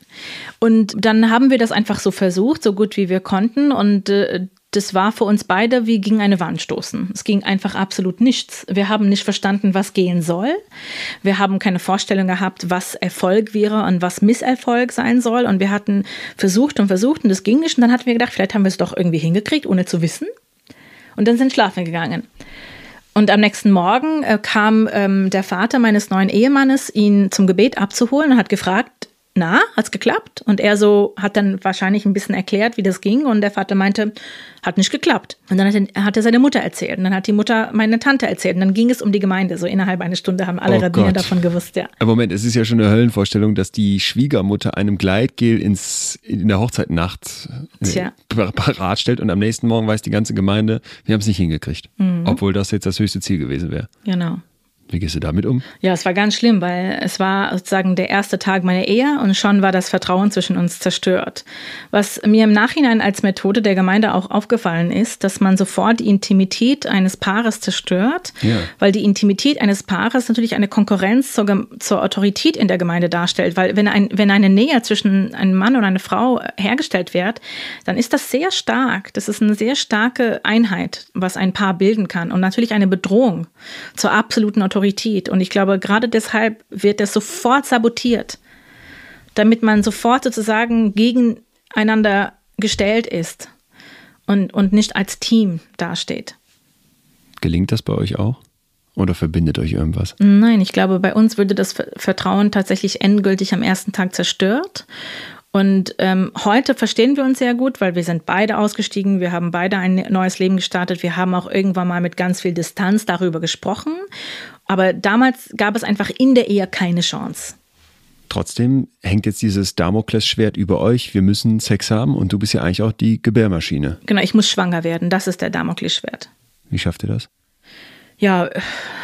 Und dann haben wir das einfach so versucht, so gut wie wir konnten. Und äh, das war für uns beide wie gegen eine Wand stoßen. Es ging einfach absolut nichts. Wir haben nicht verstanden, was gehen soll. Wir haben keine Vorstellung gehabt, was Erfolg wäre und was Misserfolg sein soll. Und wir hatten versucht und versucht und das ging nicht. Und dann hatten wir gedacht, vielleicht haben wir es doch irgendwie hingekriegt, ohne zu wissen. Und dann sind schlafen gegangen. Und am nächsten Morgen äh, kam ähm, der Vater meines neuen Ehemannes, ihn zum Gebet abzuholen und hat gefragt, na, hat's geklappt? Und er so hat dann wahrscheinlich ein bisschen erklärt, wie das ging. Und der Vater meinte, hat nicht geklappt. Und dann hat er, hat er seine Mutter erzählt. Und dann hat die Mutter meine Tante erzählt. Und dann ging es um die Gemeinde. So innerhalb einer Stunde haben alle oh Rabbiner davon gewusst, ja. Aber Moment, es ist ja schon eine Höllenvorstellung, dass die Schwiegermutter einem Gleitgel ins, in der Hochzeitnacht äh, parat stellt und am nächsten Morgen weiß die ganze Gemeinde, wir haben es nicht hingekriegt. Mhm. Obwohl das jetzt das höchste Ziel gewesen wäre. Genau. Wie gehst du damit um? Ja, es war ganz schlimm, weil es war sozusagen der erste Tag meiner Ehe und schon war das Vertrauen zwischen uns zerstört. Was mir im Nachhinein als Methode der Gemeinde auch aufgefallen ist, dass man sofort die Intimität eines Paares zerstört, ja. weil die Intimität eines Paares natürlich eine Konkurrenz zur, zur Autorität in der Gemeinde darstellt. Weil wenn, ein, wenn eine Nähe zwischen einem Mann und einer Frau hergestellt wird, dann ist das sehr stark. Das ist eine sehr starke Einheit, was ein Paar bilden kann und natürlich eine Bedrohung zur absoluten Autorität Autorität. Und ich glaube, gerade deshalb wird das sofort sabotiert, damit man sofort sozusagen gegeneinander gestellt ist und, und nicht als Team dasteht. Gelingt das bei euch auch? Oder verbindet euch irgendwas? Nein, ich glaube, bei uns würde das Vertrauen tatsächlich endgültig am ersten Tag zerstört. Und ähm, heute verstehen wir uns sehr gut, weil wir sind beide ausgestiegen, wir haben beide ein neues Leben gestartet, wir haben auch irgendwann mal mit ganz viel Distanz darüber gesprochen. Aber damals gab es einfach in der Ehe keine Chance. Trotzdem hängt jetzt dieses Damoklesschwert über euch. Wir müssen Sex haben und du bist ja eigentlich auch die Gebärmaschine. Genau, ich muss schwanger werden. Das ist der Damoklesschwert. Wie schafft ihr das? Ja,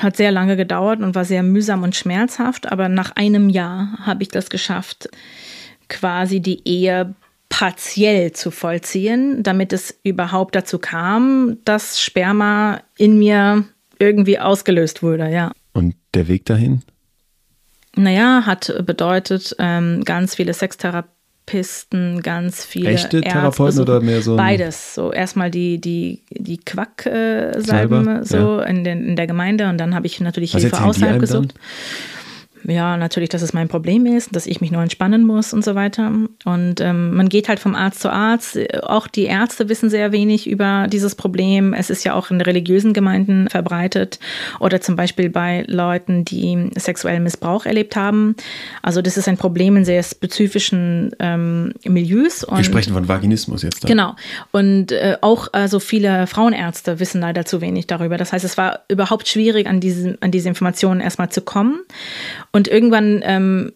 hat sehr lange gedauert und war sehr mühsam und schmerzhaft. Aber nach einem Jahr habe ich das geschafft, quasi die Ehe partiell zu vollziehen, damit es überhaupt dazu kam, dass Sperma in mir irgendwie ausgelöst wurde, ja. Und der Weg dahin? Naja, hat bedeutet ähm, ganz viele Sextherapisten, ganz viele Echte Ärzte, Therapeuten oder mehr so? Beides. So erstmal die, die, die Quacksalben äh, so ja. in, den, in der Gemeinde und dann habe ich natürlich Was Hilfe außerhalb gesucht. Dann? Ja, natürlich, dass es mein Problem ist, dass ich mich nur entspannen muss und so weiter. Und ähm, man geht halt vom Arzt zu Arzt. Auch die Ärzte wissen sehr wenig über dieses Problem. Es ist ja auch in religiösen Gemeinden verbreitet oder zum Beispiel bei Leuten, die sexuellen Missbrauch erlebt haben. Also das ist ein Problem in sehr spezifischen ähm, Milieus. Wir sprechen von Vaginismus jetzt. Da. Genau. Und äh, auch also viele Frauenärzte wissen leider zu wenig darüber. Das heißt, es war überhaupt schwierig, an diese, an diese Informationen erstmal zu kommen. Und irgendwann ähm,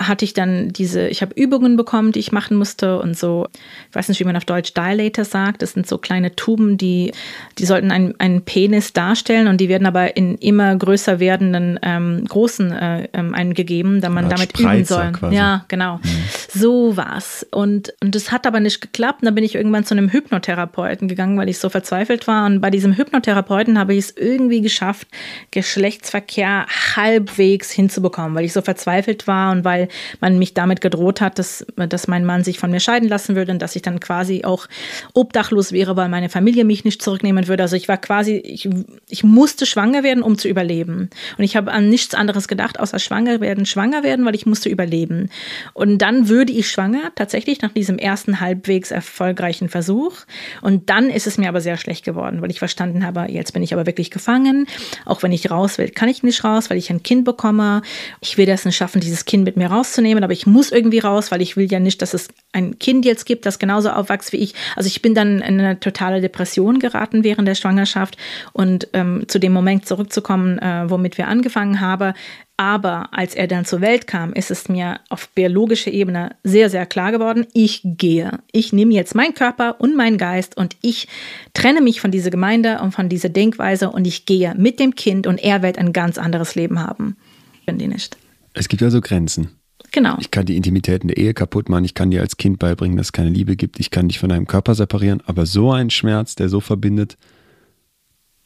hatte ich dann diese, ich habe Übungen bekommen, die ich machen musste und so, ich weiß nicht, wie man auf Deutsch Dilator sagt, das sind so kleine Tuben, die, die sollten einen, einen Penis darstellen und die werden aber in immer größer werdenden ähm, großen äh, ähm, eingegeben, da man damit Spreizer üben soll. Quasi. Ja, genau. Mhm. So war's. Und, und das hat aber nicht geklappt. Und dann bin ich irgendwann zu einem Hypnotherapeuten gegangen, weil ich so verzweifelt war. Und bei diesem Hypnotherapeuten habe ich es irgendwie geschafft, Geschlechtsverkehr halbwegs hinzubekommen, weil ich so verzweifelt war und weil man mich damit gedroht hat, dass, dass mein Mann sich von mir scheiden lassen würde und dass ich dann quasi auch obdachlos wäre, weil meine Familie mich nicht zurücknehmen würde. Also ich war quasi, ich, ich musste schwanger werden, um zu überleben. Und ich habe an nichts anderes gedacht, außer schwanger werden, schwanger werden, weil ich musste überleben. Und dann würde ich schwanger, tatsächlich nach diesem ersten halbwegs erfolgreichen Versuch. Und dann ist es mir aber sehr schlecht geworden, weil ich verstanden habe, jetzt bin ich aber wirklich gefangen. Auch wenn ich raus will, kann ich nicht raus, weil ich ein Kind bekomme. Ich will das nicht schaffen, dieses Kind mit mir rauszunehmen, aber ich muss irgendwie raus, weil ich will ja nicht, dass es ein Kind jetzt gibt, das genauso aufwächst wie ich. Also ich bin dann in eine totale Depression geraten während der Schwangerschaft und ähm, zu dem Moment zurückzukommen, äh, womit wir angefangen haben. Aber als er dann zur Welt kam, ist es mir auf biologischer Ebene sehr, sehr klar geworden, ich gehe. Ich nehme jetzt meinen Körper und meinen Geist und ich trenne mich von dieser Gemeinde und von dieser Denkweise und ich gehe mit dem Kind und er wird ein ganz anderes Leben haben. Bin die nicht. Es gibt also Grenzen. Genau. Ich kann die Intimität in der Ehe kaputt machen. Ich kann dir als Kind beibringen, dass es keine Liebe gibt. Ich kann dich von deinem Körper separieren. Aber so ein Schmerz, der so verbindet,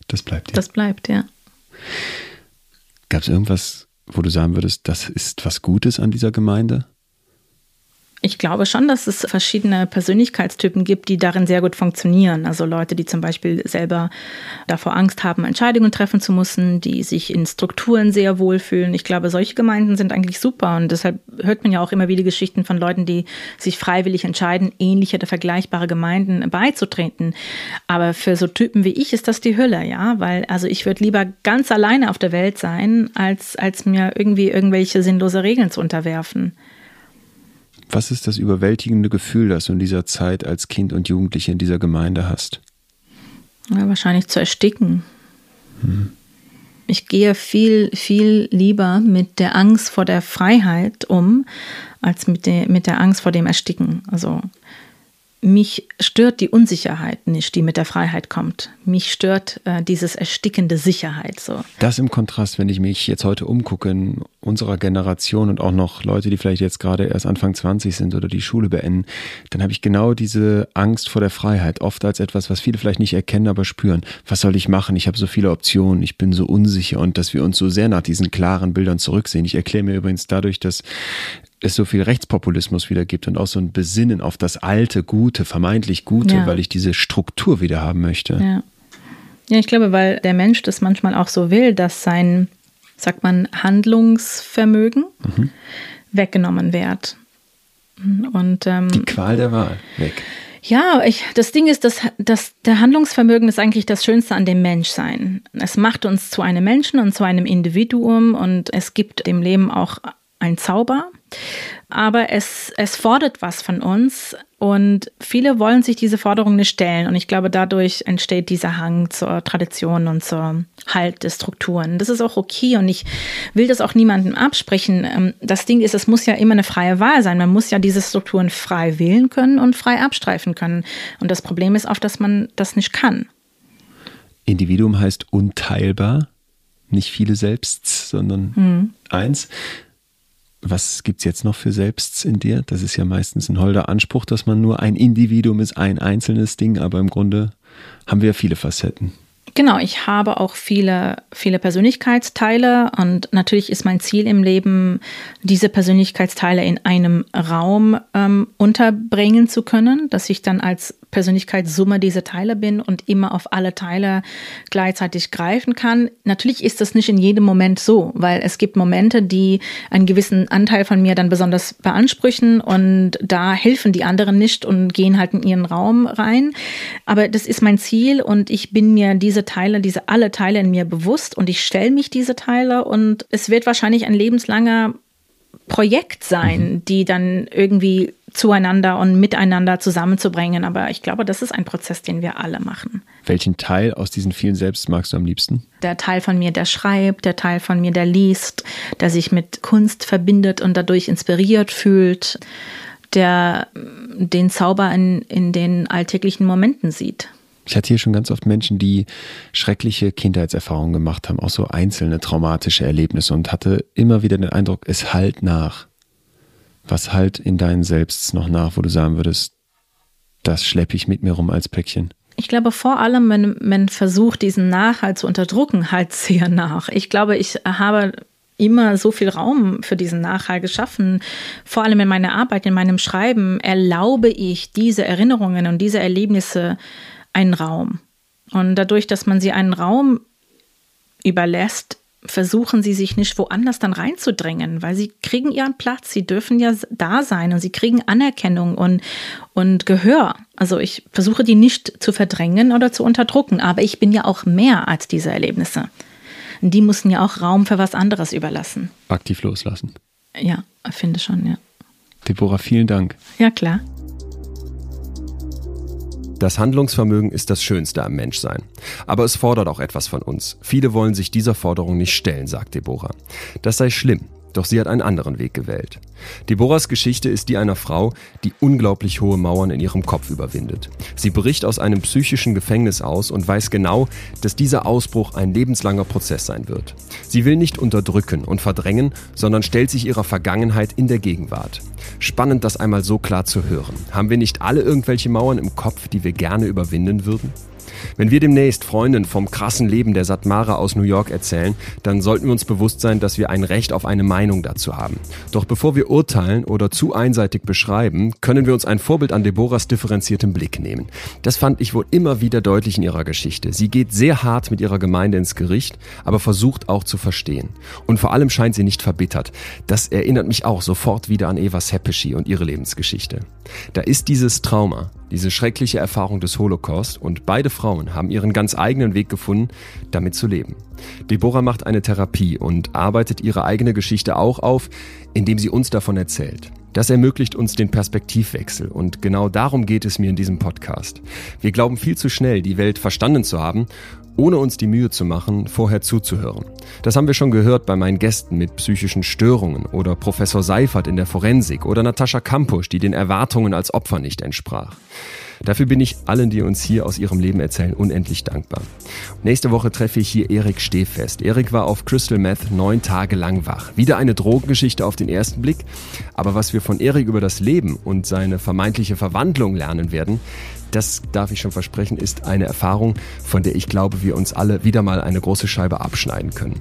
das bleibt dir. Das bleibt, ja. Gab es irgendwas, wo du sagen würdest, das ist was Gutes an dieser Gemeinde? Ich glaube schon, dass es verschiedene Persönlichkeitstypen gibt, die darin sehr gut funktionieren. Also Leute, die zum Beispiel selber davor Angst haben, Entscheidungen treffen zu müssen, die sich in Strukturen sehr wohlfühlen. Ich glaube, solche Gemeinden sind eigentlich super und deshalb hört man ja auch immer wieder Geschichten von Leuten, die sich freiwillig entscheiden, ähnliche oder vergleichbare Gemeinden beizutreten. Aber für so Typen wie ich ist das die Hölle, ja, weil also ich würde lieber ganz alleine auf der Welt sein, als, als mir irgendwie irgendwelche sinnlose Regeln zu unterwerfen. Was ist das überwältigende Gefühl, das du in dieser Zeit als Kind und Jugendliche in dieser Gemeinde hast? Ja, wahrscheinlich zu ersticken. Hm. Ich gehe viel, viel lieber mit der Angst vor der Freiheit um, als mit der, mit der Angst vor dem Ersticken. Also mich stört die Unsicherheit nicht, die mit der Freiheit kommt. Mich stört äh, dieses erstickende Sicherheit. So. Das im Kontrast, wenn ich mich jetzt heute umgucke in unserer Generation und auch noch Leute, die vielleicht jetzt gerade erst Anfang 20 sind oder die Schule beenden, dann habe ich genau diese Angst vor der Freiheit, oft als etwas, was viele vielleicht nicht erkennen, aber spüren. Was soll ich machen? Ich habe so viele Optionen, ich bin so unsicher und dass wir uns so sehr nach diesen klaren Bildern zurücksehen. Ich erkläre mir übrigens dadurch, dass es so viel Rechtspopulismus wieder gibt und auch so ein Besinnen auf das alte, Gute, vermeintlich Gute, ja. weil ich diese Struktur wieder haben möchte. Ja. ja, ich glaube, weil der Mensch das manchmal auch so will, dass sein, sagt man, Handlungsvermögen mhm. weggenommen wird. Und, ähm, Die Qual der Wahl weg. Ja, ich, das Ding ist, dass, dass der Handlungsvermögen ist eigentlich das Schönste an dem Menschsein. Es macht uns zu einem Menschen und zu einem Individuum und es gibt dem Leben auch ein Zauber aber es, es fordert was von uns und viele wollen sich diese Forderung nicht stellen und ich glaube, dadurch entsteht dieser Hang zur Tradition und zur Halt des Strukturen. Das ist auch okay und ich will das auch niemandem absprechen. Ähm, das Ding ist, es muss ja immer eine freie Wahl sein. Man muss ja diese Strukturen frei wählen können und frei abstreifen können. Und das Problem ist oft, dass man das nicht kann. Individuum heißt unteilbar, nicht viele selbst, sondern hm. eins was gibt es jetzt noch für Selbsts in dir? Das ist ja meistens ein holder Anspruch, dass man nur ein Individuum ist, ein einzelnes Ding, aber im Grunde haben wir viele Facetten. Genau, ich habe auch viele, viele Persönlichkeitsteile und natürlich ist mein Ziel im Leben, diese Persönlichkeitsteile in einem Raum ähm, unterbringen zu können, dass ich dann als Persönlichkeitssumme dieser Teile bin und immer auf alle Teile gleichzeitig greifen kann. Natürlich ist das nicht in jedem Moment so, weil es gibt Momente, die einen gewissen Anteil von mir dann besonders beanspruchen und da helfen die anderen nicht und gehen halt in ihren Raum rein. Aber das ist mein Ziel und ich bin mir diese Teile, diese alle Teile in mir bewusst und ich stelle mich diese Teile und es wird wahrscheinlich ein lebenslanger Projekt sein, mhm. die dann irgendwie zueinander und miteinander zusammenzubringen. Aber ich glaube, das ist ein Prozess, den wir alle machen. Welchen Teil aus diesen vielen Selbst magst du am liebsten? Der Teil von mir, der schreibt, der Teil von mir, der liest, der sich mit Kunst verbindet und dadurch inspiriert fühlt, der den Zauber in, in den alltäglichen Momenten sieht. Ich hatte hier schon ganz oft Menschen, die schreckliche Kindheitserfahrungen gemacht haben, auch so einzelne traumatische Erlebnisse und hatte immer wieder den Eindruck, es halt nach. Was halt in deinen Selbst noch nach, wo du sagen würdest, das schleppe ich mit mir rum als Päckchen? Ich glaube vor allem, wenn man versucht, diesen Nachhalt zu unterdrücken, halt sehr nach. Ich glaube, ich habe immer so viel Raum für diesen Nachhalt geschaffen. Vor allem in meiner Arbeit, in meinem Schreiben erlaube ich diese Erinnerungen und diese Erlebnisse einen Raum. Und dadurch, dass man sie einen Raum überlässt, versuchen sie sich nicht woanders dann reinzudrängen, weil sie kriegen ihren Platz, sie dürfen ja da sein und sie kriegen Anerkennung und, und Gehör. Also ich versuche die nicht zu verdrängen oder zu unterdrücken, aber ich bin ja auch mehr als diese Erlebnisse. Die mussten ja auch Raum für was anderes überlassen. Aktiv loslassen. Ja, finde schon, ja. Deborah, vielen Dank. Ja, klar. Das Handlungsvermögen ist das Schönste am Menschsein. Aber es fordert auch etwas von uns. Viele wollen sich dieser Forderung nicht stellen, sagt Deborah. Das sei schlimm. Doch sie hat einen anderen Weg gewählt. Deborahs Geschichte ist die einer Frau, die unglaublich hohe Mauern in ihrem Kopf überwindet. Sie bricht aus einem psychischen Gefängnis aus und weiß genau, dass dieser Ausbruch ein lebenslanger Prozess sein wird. Sie will nicht unterdrücken und verdrängen, sondern stellt sich ihrer Vergangenheit in der Gegenwart. Spannend, das einmal so klar zu hören. Haben wir nicht alle irgendwelche Mauern im Kopf, die wir gerne überwinden würden? Wenn wir demnächst Freunden vom krassen Leben der Satmara aus New York erzählen, dann sollten wir uns bewusst sein, dass wir ein Recht auf eine Meinung dazu haben. Doch bevor wir urteilen oder zu einseitig beschreiben, können wir uns ein Vorbild an Deborahs differenziertem Blick nehmen. Das fand ich wohl immer wieder deutlich in ihrer Geschichte. Sie geht sehr hart mit ihrer Gemeinde ins Gericht, aber versucht auch zu verstehen. Und vor allem scheint sie nicht verbittert. Das erinnert mich auch sofort wieder an Eva Sepeschi und ihre Lebensgeschichte. Da ist dieses Trauma, diese schreckliche Erfahrung des Holocaust und beide Frauen haben ihren ganz eigenen Weg gefunden, damit zu leben. Deborah macht eine Therapie und arbeitet ihre eigene Geschichte auch auf, indem sie uns davon erzählt. Das ermöglicht uns den Perspektivwechsel und genau darum geht es mir in diesem Podcast. Wir glauben viel zu schnell, die Welt verstanden zu haben ohne uns die Mühe zu machen, vorher zuzuhören. Das haben wir schon gehört bei meinen Gästen mit psychischen Störungen oder Professor Seifert in der Forensik oder Natascha Kampusch, die den Erwartungen als Opfer nicht entsprach. Dafür bin ich allen, die uns hier aus ihrem Leben erzählen, unendlich dankbar. Nächste Woche treffe ich hier Erik Stehfest. Erik war auf Crystal Meth neun Tage lang wach. Wieder eine Drogengeschichte auf den ersten Blick. Aber was wir von Erik über das Leben und seine vermeintliche Verwandlung lernen werden, das darf ich schon versprechen, ist eine Erfahrung, von der ich glaube, wir uns alle wieder mal eine große Scheibe abschneiden können.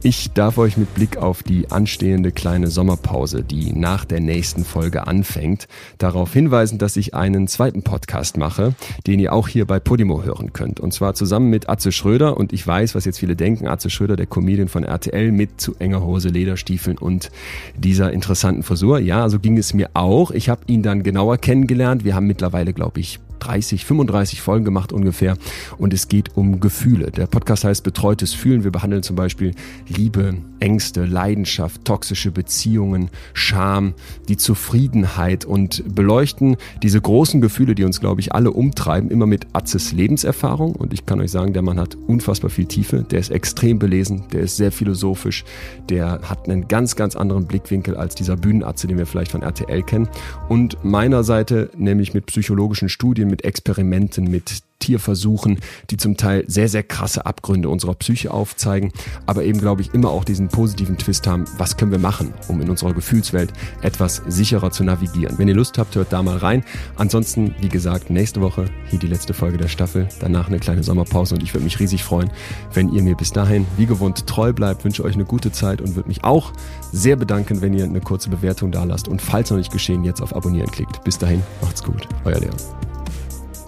Ich darf euch mit Blick auf die anstehende kleine Sommerpause, die nach der nächsten Folge anfängt, darauf hinweisen, dass ich einen zweiten Podcast mache, den ihr auch hier bei Podimo hören könnt. Und zwar zusammen mit Atze Schröder. Und ich weiß, was jetzt viele denken, Atze Schröder, der Comedian von RTL, mit zu enger Hose, Lederstiefeln und dieser interessanten Frisur. Ja, so ging es mir auch. Ich habe ihn dann genauer kennengelernt. Wir haben mittlerweile, glaube ich, 30, 35 Folgen gemacht ungefähr. Und es geht um Gefühle. Der Podcast heißt Betreutes Fühlen. Wir behandeln zum Beispiel Liebe, Ängste, Leidenschaft, toxische Beziehungen, Scham, die Zufriedenheit und beleuchten diese großen Gefühle, die uns, glaube ich, alle umtreiben, immer mit Atzes Lebenserfahrung. Und ich kann euch sagen, der Mann hat unfassbar viel Tiefe. Der ist extrem belesen, der ist sehr philosophisch, der hat einen ganz, ganz anderen Blickwinkel als dieser Bühnenatze, den wir vielleicht von RTL kennen. Und meiner Seite nämlich mit psychologischen Studien, mit Experimenten, mit Tierversuchen, die zum Teil sehr, sehr krasse Abgründe unserer Psyche aufzeigen, aber eben, glaube ich, immer auch diesen positiven Twist haben, was können wir machen, um in unserer Gefühlswelt etwas sicherer zu navigieren. Wenn ihr Lust habt, hört da mal rein. Ansonsten, wie gesagt, nächste Woche hier die letzte Folge der Staffel, danach eine kleine Sommerpause und ich würde mich riesig freuen, wenn ihr mir bis dahin wie gewohnt treu bleibt, wünsche euch eine gute Zeit und würde mich auch sehr bedanken, wenn ihr eine kurze Bewertung da lasst und falls noch nicht geschehen, jetzt auf Abonnieren klickt. Bis dahin, macht's gut. Euer Leon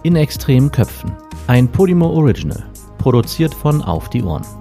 in extremen Köpfen. Ein Podimo Original, produziert von Auf die Ohren.